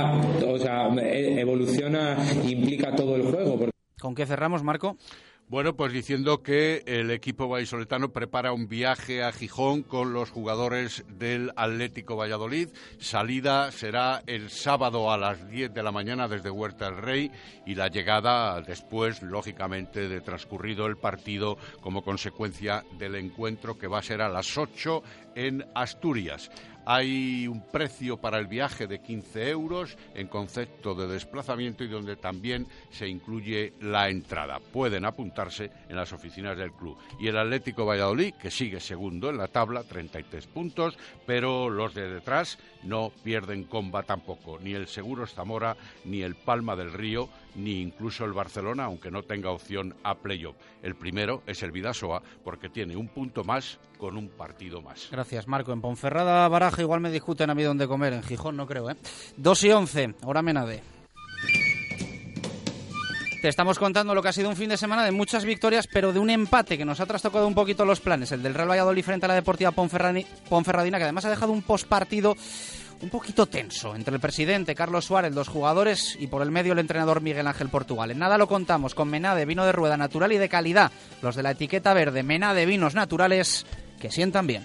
o sea, e- evoluciona, implica todo el juego. porque ¿Con qué cerramos, Marco? Bueno, pues diciendo que el equipo vallisoletano prepara un viaje a Gijón con los jugadores del Atlético Valladolid. Salida será el sábado a las 10 de la mañana desde Huerta del Rey y la llegada después, lógicamente, de transcurrido el partido como consecuencia del encuentro que va a ser a las 8 en Asturias. Hay un precio para el viaje de 15 euros en concepto de desplazamiento y donde también se incluye la entrada. Pueden apuntarse en las oficinas del club. Y el Atlético Valladolid, que sigue segundo en la tabla, 33 puntos, pero los de detrás no pierden comba tampoco. Ni el Seguros Zamora, ni el Palma del Río, ni incluso el Barcelona, aunque no tenga opción a playoff. El primero es el Vidasoa, porque tiene un punto más con un partido más. Gracias, Marco. En Ponferrada, Baraja, igual me discuten a mí dónde comer. En Gijón no creo, ¿eh? 2 y 11, hora Menade. Te estamos contando lo que ha sido un fin de semana de muchas victorias, pero de un empate que nos ha trastocado un poquito los planes. El del Real Valladolid frente a la Deportiva Ponferradina, que además ha dejado un postpartido un poquito tenso entre el presidente Carlos Suárez, los jugadores y por el medio el entrenador Miguel Ángel Portugal. En nada lo contamos con Menade, vino de rueda natural y de calidad. Los de la etiqueta verde, Menade, vinos naturales que sientan bien.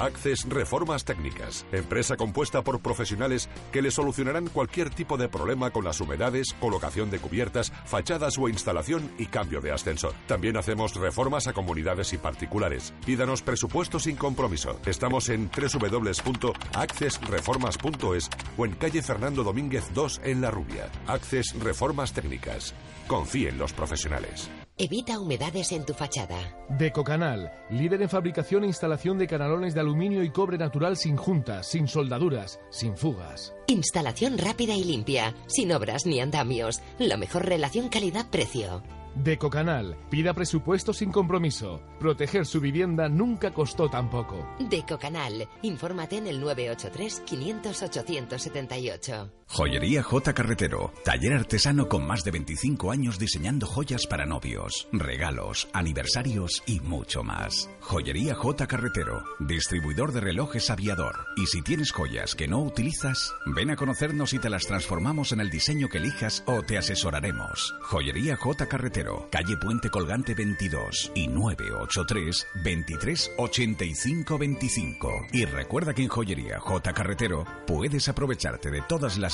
Access Reformas Técnicas, empresa compuesta por profesionales que le solucionarán cualquier tipo de problema con las humedades, colocación de cubiertas, fachadas o instalación y cambio de ascensor. También hacemos reformas a comunidades y particulares. Pídanos presupuesto sin compromiso. Estamos en www.accessreformas.es o en calle Fernando Domínguez 2 en La Rubia. Access Reformas Técnicas. Confíe en los profesionales. Evita humedades en tu fachada. Decocanal, líder en fabricación e instalación de canalones de aluminio y cobre natural sin juntas, sin soldaduras, sin fugas. Instalación rápida y limpia, sin obras ni andamios. La mejor relación calidad-precio. Decocanal, pida presupuesto sin compromiso. Proteger su vivienda nunca costó tan poco. Decocanal, infórmate en el 983 500 878. Joyería J. Carretero, taller artesano con más de 25 años diseñando joyas para novios, regalos, aniversarios y mucho más. Joyería J. Carretero, distribuidor de relojes aviador. Y si tienes joyas que no utilizas, ven a conocernos y te las transformamos en el diseño que elijas o te asesoraremos. Joyería J. Carretero, calle Puente Colgante 22 y 983 23 85 25. Y recuerda que en Joyería J. Carretero puedes aprovecharte de todas las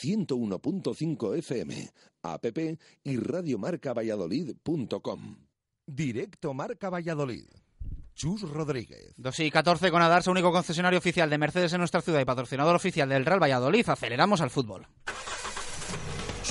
101.5 FM, app y radiomarcavalladolid.com. Directo Marca Valladolid. Chus Rodríguez. 2 y 14 con Adarsa, único concesionario oficial de Mercedes en nuestra ciudad y patrocinador oficial del Real Valladolid. Aceleramos al fútbol.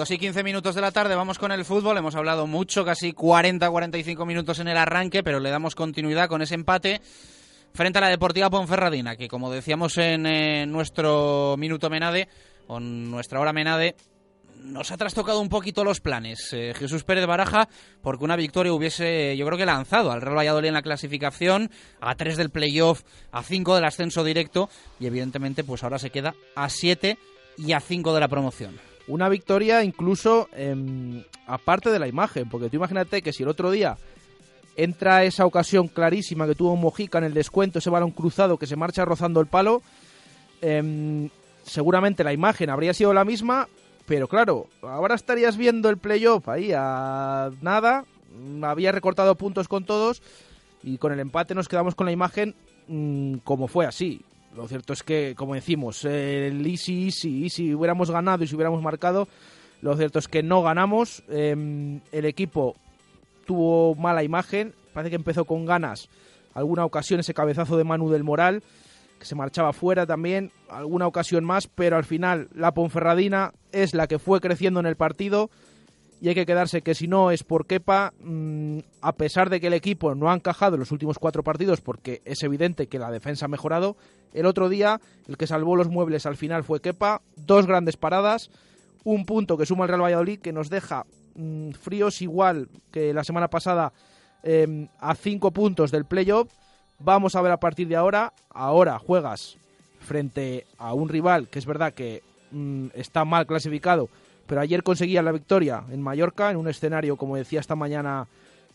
2 y 15 minutos de la tarde, vamos con el fútbol. Hemos hablado mucho, casi 40-45 minutos en el arranque, pero le damos continuidad con ese empate frente a la Deportiva Ponferradina, que como decíamos en eh, nuestro minuto Menade, o nuestra hora Menade, nos ha trastocado un poquito los planes. Eh, Jesús Pérez Baraja, porque una victoria hubiese, yo creo que lanzado al Real Valladolid en la clasificación, a 3 del playoff, a 5 del ascenso directo, y evidentemente pues ahora se queda a 7 y a 5 de la promoción. Una victoria incluso em, aparte de la imagen, porque tú imagínate que si el otro día entra esa ocasión clarísima que tuvo Mojica en el descuento, ese balón cruzado que se marcha rozando el palo, em, seguramente la imagen habría sido la misma, pero claro, ahora estarías viendo el playoff ahí a nada, había recortado puntos con todos y con el empate nos quedamos con la imagen mm, como fue así. Lo cierto es que, como decimos, el easy, easy, si hubiéramos ganado y si hubiéramos marcado, lo cierto es que no ganamos. Em, el equipo tuvo mala imagen, parece que empezó con ganas. Alguna ocasión ese cabezazo de Manu del Moral, que se marchaba fuera también, alguna ocasión más, pero al final la Ponferradina es la que fue creciendo en el partido y hay que quedarse que si no es por Kepa, mm, a pesar de que el equipo no ha encajado en los últimos cuatro partidos, porque es evidente que la defensa ha mejorado, el otro día el que salvó los muebles al final fue Kepa, dos grandes paradas, un punto que suma el Real Valladolid que nos deja mm, fríos igual que la semana pasada em, a cinco puntos del playoff. Vamos a ver a partir de ahora, ahora juegas frente a un rival que es verdad que mm, está mal clasificado, pero ayer conseguía la victoria en Mallorca, en un escenario, como decía esta mañana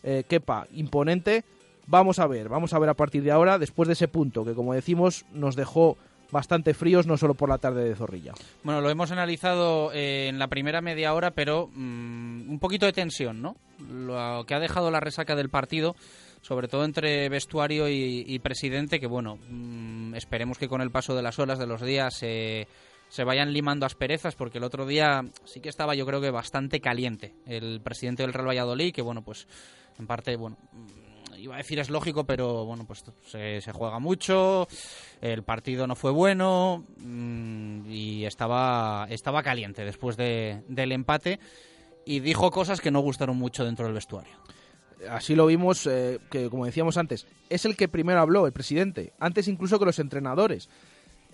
eh, Kepa, imponente. Vamos a ver, vamos a ver a partir de ahora, después de ese punto que, como decimos, nos dejó bastante fríos, no solo por la tarde de Zorrilla. Bueno, lo hemos analizado eh, en la primera media hora, pero mm, un poquito de tensión, ¿no? Lo que ha dejado la resaca del partido, sobre todo entre vestuario y, presidente, que bueno, mm, esperemos que con el paso de las horas, de los días, eh, se vayan limando asperezas, porque el otro día sí que estaba yo creo que bastante caliente el presidente del Real Valladolid, que bueno, pues en parte, bueno, mm, iba a decir es lógico, pero bueno, pues se, juega mucho, el partido no fue bueno mm, y estaba, estaba caliente después de, del empate y dijo cosas que no gustaron mucho dentro del vestuario. Así lo vimos, eh, que como decíamos antes, es el que primero habló, el presidente, antes incluso que los entrenadores.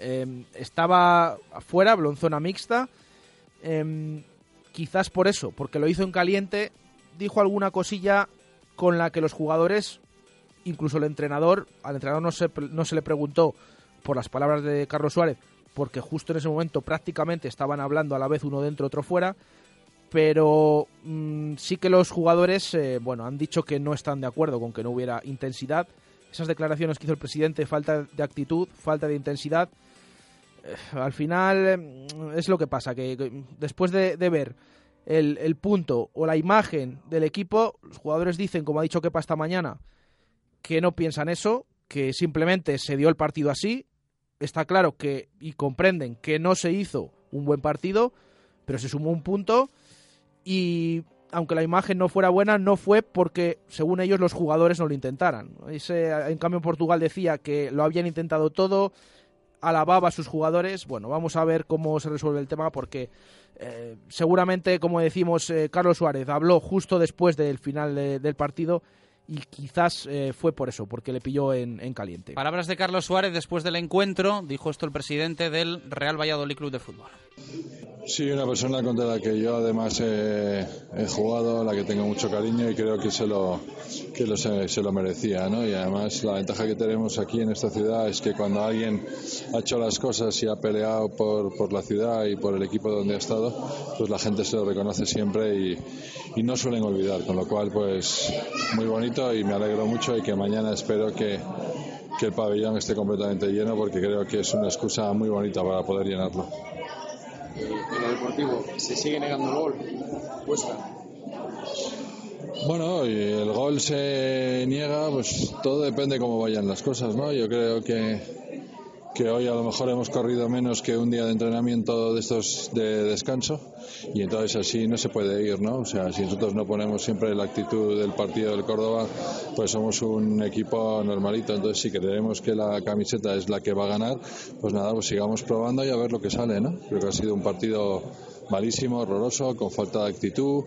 Em, estaba afuera, habló zona mixta. Em, quizás por eso, porque lo hizo en caliente, dijo alguna cosilla con la que los jugadores, incluso el entrenador, al entrenador no se, no se le preguntó por las palabras de Carlos Suárez, porque justo en ese momento prácticamente estaban hablando a la vez uno dentro, otro fuera, pero mm, sí que los jugadores, eh, bueno, han dicho que no están de acuerdo con que no hubiera intensidad. Esas declaraciones que hizo el presidente, falta de actitud, falta de intensidad, al final eh, es lo que pasa, que, después de, ver el, punto o la imagen del equipo, los jugadores dicen, como ha dicho Kepa esta mañana, que no piensan eso, que simplemente se dio el partido así. Está claro que y comprenden que no se hizo un buen partido, pero se sumó un punto y aunque la imagen no fuera buena, no fue porque, según ellos, los jugadores no lo intentaran. En cambio, Portugal decía que lo habían intentado todo, alababa a sus jugadores. Bueno, vamos a ver cómo se resuelve el tema porque eh, seguramente, como decimos, eh, Carlos Suárez habló justo después del final del partido y quizás eh, fue por eso, porque le pilló en, en, caliente. Palabras de Carlos Suárez después del encuentro, dijo esto el presidente del Real Valladolid Club de Fútbol. Sí, una persona contra la que yo además he, jugado, la que tengo mucho cariño y creo que se lo, que lo, se, lo merecía. ¿no? Y además la ventaja que tenemos aquí en esta ciudad es que cuando alguien ha hecho las cosas y ha peleado por, por la ciudad y por el equipo donde ha estado, pues la gente se lo reconoce siempre y, y no suelen olvidar. Con lo cual, pues muy bonito y me alegro mucho y que mañana espero que que el pabellón esté completamente lleno porque creo que es una excusa muy bonita para poder llenarlo. En lo deportivo, ¿se sigue negando el gol? ¿Cuesta? Bueno, y el gol se niega, pues todo depende cómo vayan las cosas, ¿no? Yo creo que, que hoy a lo mejor hemos corrido menos que un día de entrenamiento de estos de descanso y entonces así no se puede ir, ¿no? O sea, si nosotros no ponemos siempre la actitud del partido del Córdoba, pues somos un equipo normalito, entonces si creemos que la camiseta es la que va a ganar, pues nada, pues sigamos probando y a ver lo que sale, ¿no? Creo que ha sido un partido malísimo, horroroso, con falta de actitud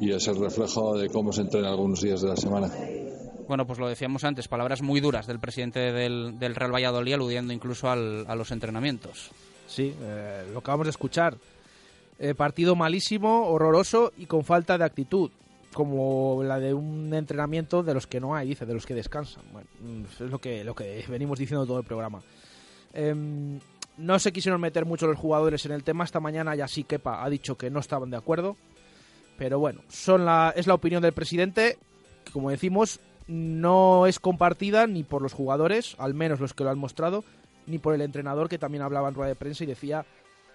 y es el reflejo de cómo se entrena algunos días de la semana. Bueno, pues lo decíamos antes, palabras muy duras del presidente del, del Real Valladolid, aludiendo incluso al, a los entrenamientos. Sí, eh, lo acabamos de escuchar. Eh, partido malísimo, horroroso y con falta de actitud, como la de un entrenamiento de los que no hay, dice, de los que descansan. Bueno, mm, es lo que, lo que venimos diciendo todo el programa. Em, no se quisieron meter mucho los jugadores en el tema. Esta mañana ya sí Kepa ha dicho que no estaban de acuerdo. Pero bueno, son la, es la opinión del presidente, que como decimos, no es compartida ni por los jugadores, al menos los que lo han mostrado, ni por el entrenador que también hablaba en rueda de prensa y decía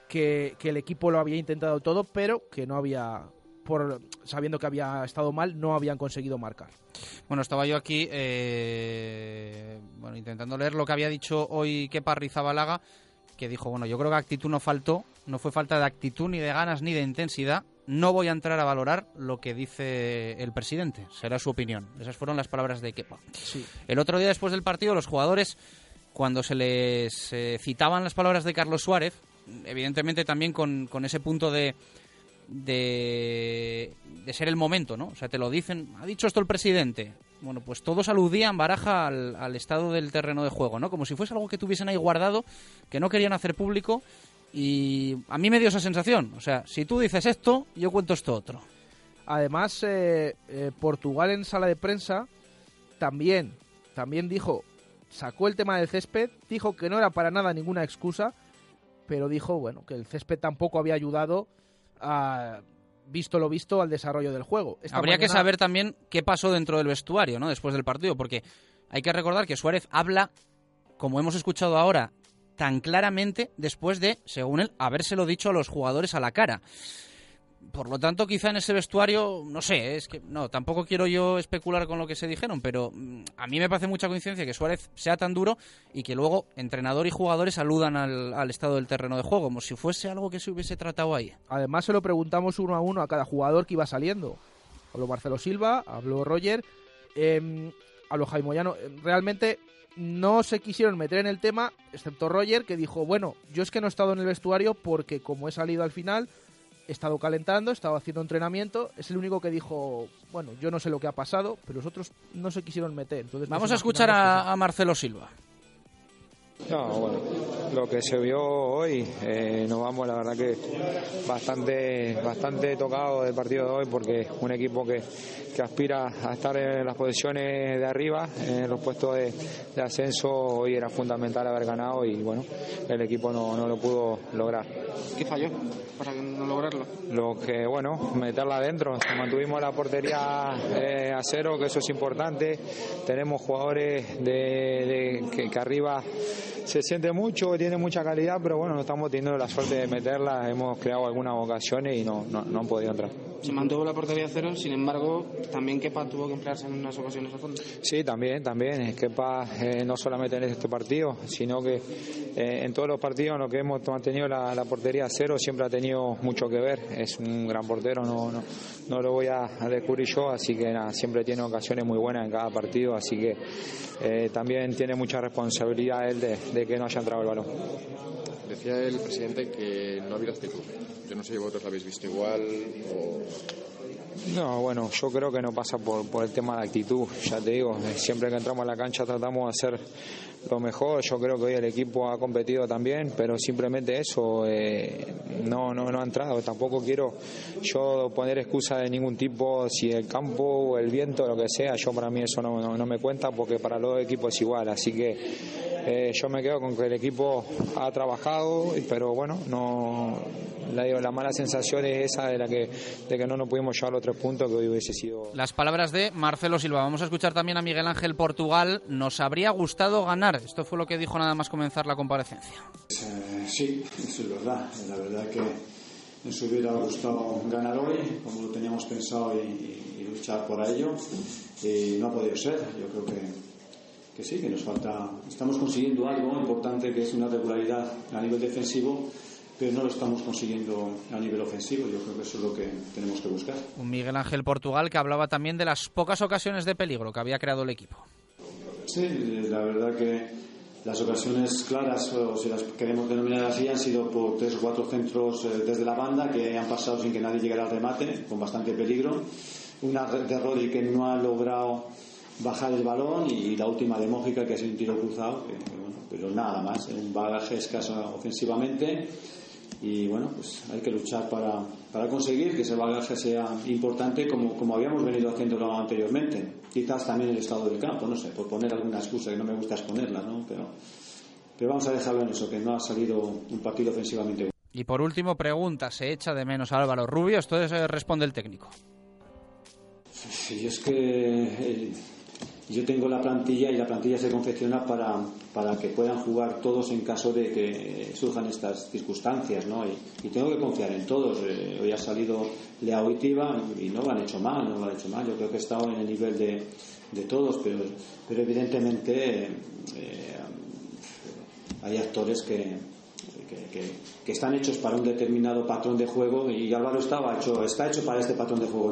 que, que el equipo lo había intentado todo, pero que no había, por sabiendo que había estado mal, no habían conseguido marcar. Bueno, estaba yo aquí eh, bueno, intentando leer lo que había dicho hoy Kepa Rizabalaga, que dijo, bueno, yo creo que actitud no faltó, no fue falta de actitud, ni de ganas, ni de intensidad. No voy a entrar a valorar lo que dice el presidente, será su opinión. Esas fueron las palabras de Kepa. Sí. El otro día después del partido, los jugadores, cuando se les eh, citaban las palabras de Carlos Suárez, evidentemente también con, con ese punto de, de, de ser el momento, ¿no? O sea, te lo dicen, ha dicho esto el presidente. Bueno, pues todos aludían Baraja al, al estado del terreno de juego, ¿no? Como si fuese algo que tuviesen ahí guardado, que no querían hacer público. Y a mí me dio esa sensación. O sea, si tú dices esto, yo cuento esto otro. Además, eh, eh, Portugal en sala de prensa también, también dijo, sacó el tema del césped, dijo que no era para nada ninguna excusa, pero dijo, bueno, que el césped tampoco había ayudado a, visto lo visto, al desarrollo del juego. Esta Habría que saber también qué pasó dentro del vestuario, ¿no? Después del partido, porque hay que recordar que Suárez habla, como hemos escuchado ahora, tan claramente después de, según él, habérselo dicho a los jugadores a la cara. Por lo tanto, quizá en ese vestuario, no sé, es que no, tampoco quiero yo especular con lo que se dijeron, pero mm, a mí me parece mucha coincidencia que Suárez sea tan duro y que luego entrenador y jugadores saludan al, al estado del terreno de juego, como si fuese algo que se hubiese tratado ahí. Además, se lo preguntamos uno a uno a cada jugador que iba saliendo. Habló Marcelo Silva, habló Roger, eh, habló Jaime Moyano. Realmente no se quisieron meter en el tema, excepto Roger, que dijo, bueno, yo es que no he estado en el vestuario porque como he salido al final, he estado calentando, he estado haciendo entrenamiento. Es el único que dijo, bueno, yo no sé lo que ha pasado, pero los otros no se quisieron meter. Entonces Vamos a escuchar a, a Marcelo Silva. No, bueno, lo que se vio hoy, eh, nos vamos la verdad que bastante, bastante tocado del partido de hoy porque un equipo que, que aspira a estar en las posiciones de arriba, en los puestos de, de ascenso, hoy era fundamental haber ganado y bueno, el equipo no, no lo pudo lograr. ¿Qué falló para no lograrlo? Lo que, bueno, meterla adentro. Mantuvimos la portería eh, a cero, que eso es importante. Tenemos jugadores de, de- que, que arriba se siente mucho, tiene mucha calidad, pero bueno, no estamos teniendo la suerte de meterla. Hemos creado algunas ocasiones y no, no, no han podido entrar. Se mantuvo la portería cero, sin embargo, también Kepa tuvo que emplearse en unas ocasiones a fondo. Sí, también, también. Es que pa, eh, no solamente en este partido, sino que eh, en todos los partidos en los que hemos mantenido la, la portería cero siempre ha tenido mucho que ver. Es un gran portero, no, no, no lo voy a, descubrir yo, así que nada, siempre tiene ocasiones muy buenas en cada partido, así que eh, también tiene mucha responsabilidad él de que no haya entrado el balón. Decía el presidente que no había actitud. Yo no sé si vosotros lo habéis visto igual o... No, bueno, yo creo que no pasa por, por el tema de actitud, ya te digo, siempre que entramos a la cancha tratamos de hacer lo mejor, yo creo que hoy el equipo ha competido también, pero simplemente eso eh, no, no, no ha entrado, tampoco quiero yo poner excusa de ningún tipo, si el campo o el viento, lo que sea, yo para mí eso no, no, no me cuenta porque para los equipos es igual, así que eh, yo me quedo con que el equipo ha trabajado, pero bueno, no la, la mala sensación es esa de la que, de que no nos pudimos llevar los tres puntos que hoy hubiese sido. Las palabras de Marcelo Silva. Vamos a escuchar también a Miguel Ángel Portugal. Nos habría gustado ganar. Esto fue lo que dijo nada más comenzar la comparecencia. Eh, sí, eso es verdad. La verdad que nos hubiera gustado ganar hoy, como lo teníamos pensado, y, y luchar por ello. Y no ha podido ser. Yo creo que, que sí, que nos falta. Estamos consiguiendo algo importante que es una regularidad a nivel defensivo pero no lo estamos consiguiendo a nivel ofensivo. Yo creo que eso es lo que tenemos que buscar. Un Miguel Ángel Portugal que hablaba también de las pocas ocasiones de peligro que había creado el equipo. Sí, la verdad que las ocasiones claras, o si las queremos denominar así, han sido por tres o cuatro centros eh, desde la banda que han pasado sin que nadie llegara al remate, con bastante peligro. Una de Rodri que no ha logrado bajar el balón y la última de Mójica que ha sido un tiro cruzado, que, bueno, pero nada más, un bagaje escaso ofensivamente y bueno, pues hay que luchar para, para conseguir que ese bagaje sea importante como, como habíamos venido haciéndolo anteriormente. Quizás también el estado del campo, no sé, por poner alguna excusa que no me gusta exponerla, ¿no? Pero, pero vamos a dejarlo en eso, que no ha salido un partido ofensivamente. Y por último, pregunta, ¿se echa de menos a Álvaro Rubio? Esto es, eh, responde el técnico. Sí, es que eh, yo tengo la plantilla y la plantilla se confecciona para, para que puedan jugar todos en caso de que surjan estas circunstancias, ¿no? Y, tengo que confiar en todos. Eh, hoy ha salido Leao y y no lo han hecho mal, no lo han hecho mal. Yo creo que he estado en el nivel de, de todos, pero, pero evidentemente eh, hay actores que, que, que, están hechos para un determinado patrón de juego y Álvaro estaba hecho, está hecho para este patrón de juego.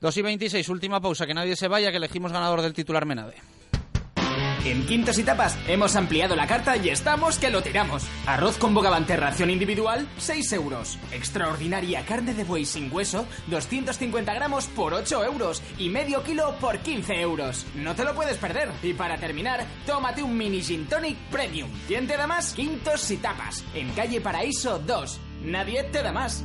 2 y 26, última pausa, que nadie se vaya, que elegimos ganador del titular Menade. En Quintos y Tapas hemos ampliado la carta y estamos que lo tiramos. Arroz con bogavante ración individual, 6 euros. Extraordinaria carne de buey sin hueso, 250 gramos por 8 euros. Y medio kilo por 15 euros. No te lo puedes perder. Y para terminar, tómate un mini gin tonic premium. ¿Quién te da más? Quintos y Tapas. En calle Paraíso 2. Nadie te da más.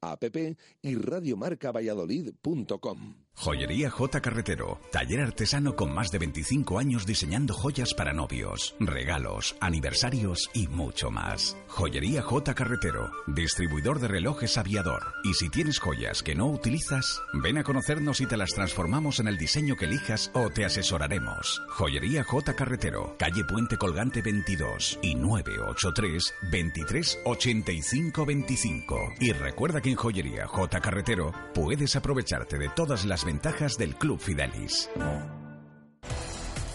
app y radiomarcavalladolid.com. Joyería J Carretero, taller artesano con más de 25 años diseñando joyas para novios, regalos, aniversarios y mucho más. Joyería J Carretero, distribuidor de relojes aviador. Y si tienes joyas que no utilizas, ven a conocernos y te las transformamos en el diseño que elijas o te asesoraremos. Joyería J Carretero, calle Puente Colgante 22 y 983 23 85 25. Y recuerda que en Joyería J Carretero puedes aprovecharte de todas las ventajas del Club Fidelis.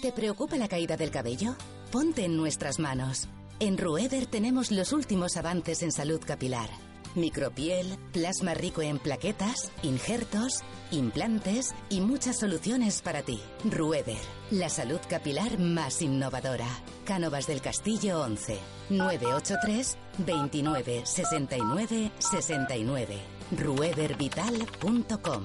¿Te preocupa la caída del cabello? Ponte en nuestras manos. En Rueder tenemos los últimos avances en salud capilar. Micropiel, plasma rico en plaquetas, injertos, implantes y muchas soluciones para ti. Rueder, la salud capilar más innovadora. Cánovas del Castillo 11, 983 29 69 69. Ruedervital.com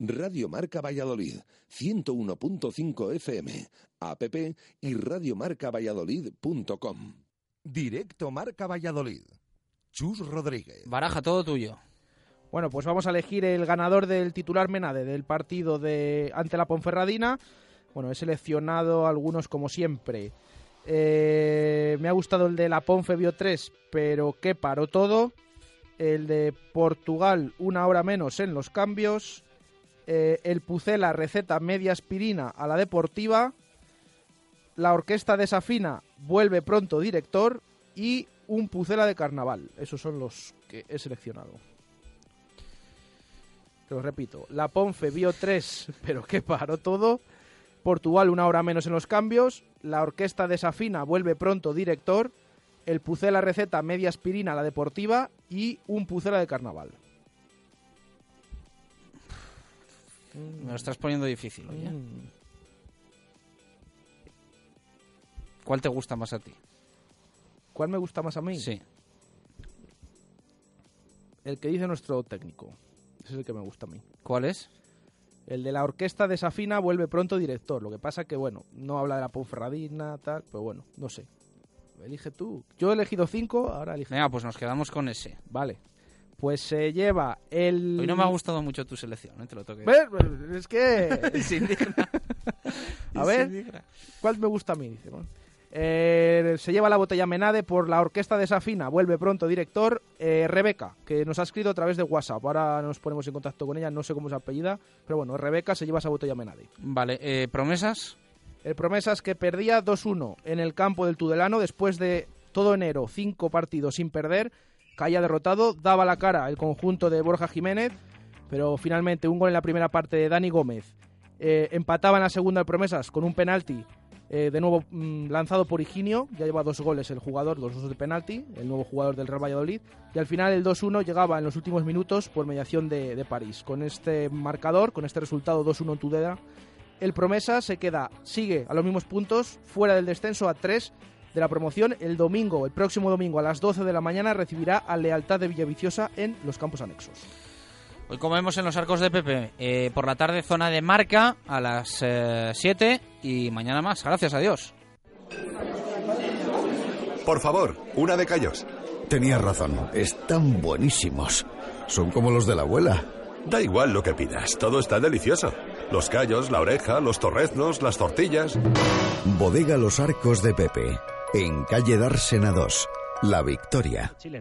Radio Marca Valladolid, 101.5 FM, app y radiomarcavalladolid.com. Directo Marca Valladolid. Chus Rodríguez. Baraja, todo tuyo. Bueno, pues vamos a elegir el ganador del titular Menade del partido de ante la Ponferradina. Bueno, he seleccionado algunos como siempre. Eh, me ha gustado el de la Ponfe Bio 3, pero que paró todo. el de Portugal una hora menos en los cambios, eh, el Pucela receta media aspirina a la deportiva, la orquesta desafina vuelve pronto director y un Pucela de carnaval. Esos son los que he seleccionado. Te lo repito, la Ponfe vio tres, pero que paró todo. Portugal una hora menos en los cambios. La orquesta desafina vuelve pronto director. El Pucela receta media aspirina a la deportiva y un Pucela de carnaval. Me lo estás poniendo difícil hoy, ¿eh? Mm. ¿Cuál te gusta más a ti? ¿Cuál me gusta más a mí? Sí. El que dice nuestro técnico. Ese es el que me gusta a mí. ¿Cuál es? El de la orquesta desafina vuelve pronto director. Lo que pasa que, bueno, no habla de la Ponferradina, tal, pero bueno, no sé. Elige tú. Yo he elegido cinco, ahora elige. Venga, pues nos quedamos con ese. Vale. Pues se lleva el. Hoy no me ha gustado mucho tu selección, ¿eh? te lo toque. Es que. Se indigna. A ver, indigna. ¿cuál me gusta a mí? Dice, bueno. Eh, se lleva la botella Menade por la orquesta desafina. Vuelve pronto director eh, Rebeca, que nos ha escrito a través de WhatsApp. Ahora nos ponemos en contacto con ella, no sé cómo se apellida, pero bueno, Rebeca se lleva esa botella Menade. Vale, eh, ¿promesas? El Promesas que perdía 2-1 en el campo del Tudelano después de todo enero, cinco partidos sin perder, caía derrotado, daba la cara el conjunto de Borja Jiménez, pero finalmente un gol en la primera parte de Dani Gómez. Eh, empataba en la segunda el Promesas con un penalti, eh, de nuevo mm, lanzado por Higinio, ya lleva dos goles el jugador, dos goles de penalti, el nuevo jugador del Real Valladolid, y al final el 2-1 llegaba en los últimos minutos por mediación de, de París. Con este marcador, con este resultado 2-1 en Tudela, el Promesa se queda, sigue a los mismos puntos, fuera del descenso a 3 de la promoción. El domingo, el próximo domingo a las 12 de la mañana, recibirá a Lealtad de Villaviciosa en los campos anexos. Hoy comemos en los arcos de Pepe. Eh, por la tarde, zona de marca a las 7 y mañana más. Gracias a Dios. Por favor, una de callos. Tenías razón, están buenísimos. Son como los de la abuela. Da igual lo que pidas, todo está delicioso. Los callos, la oreja, los torreznos, las tortillas. Bodega Los Arcos de Pepe, en calle Dársena 2, La Victoria.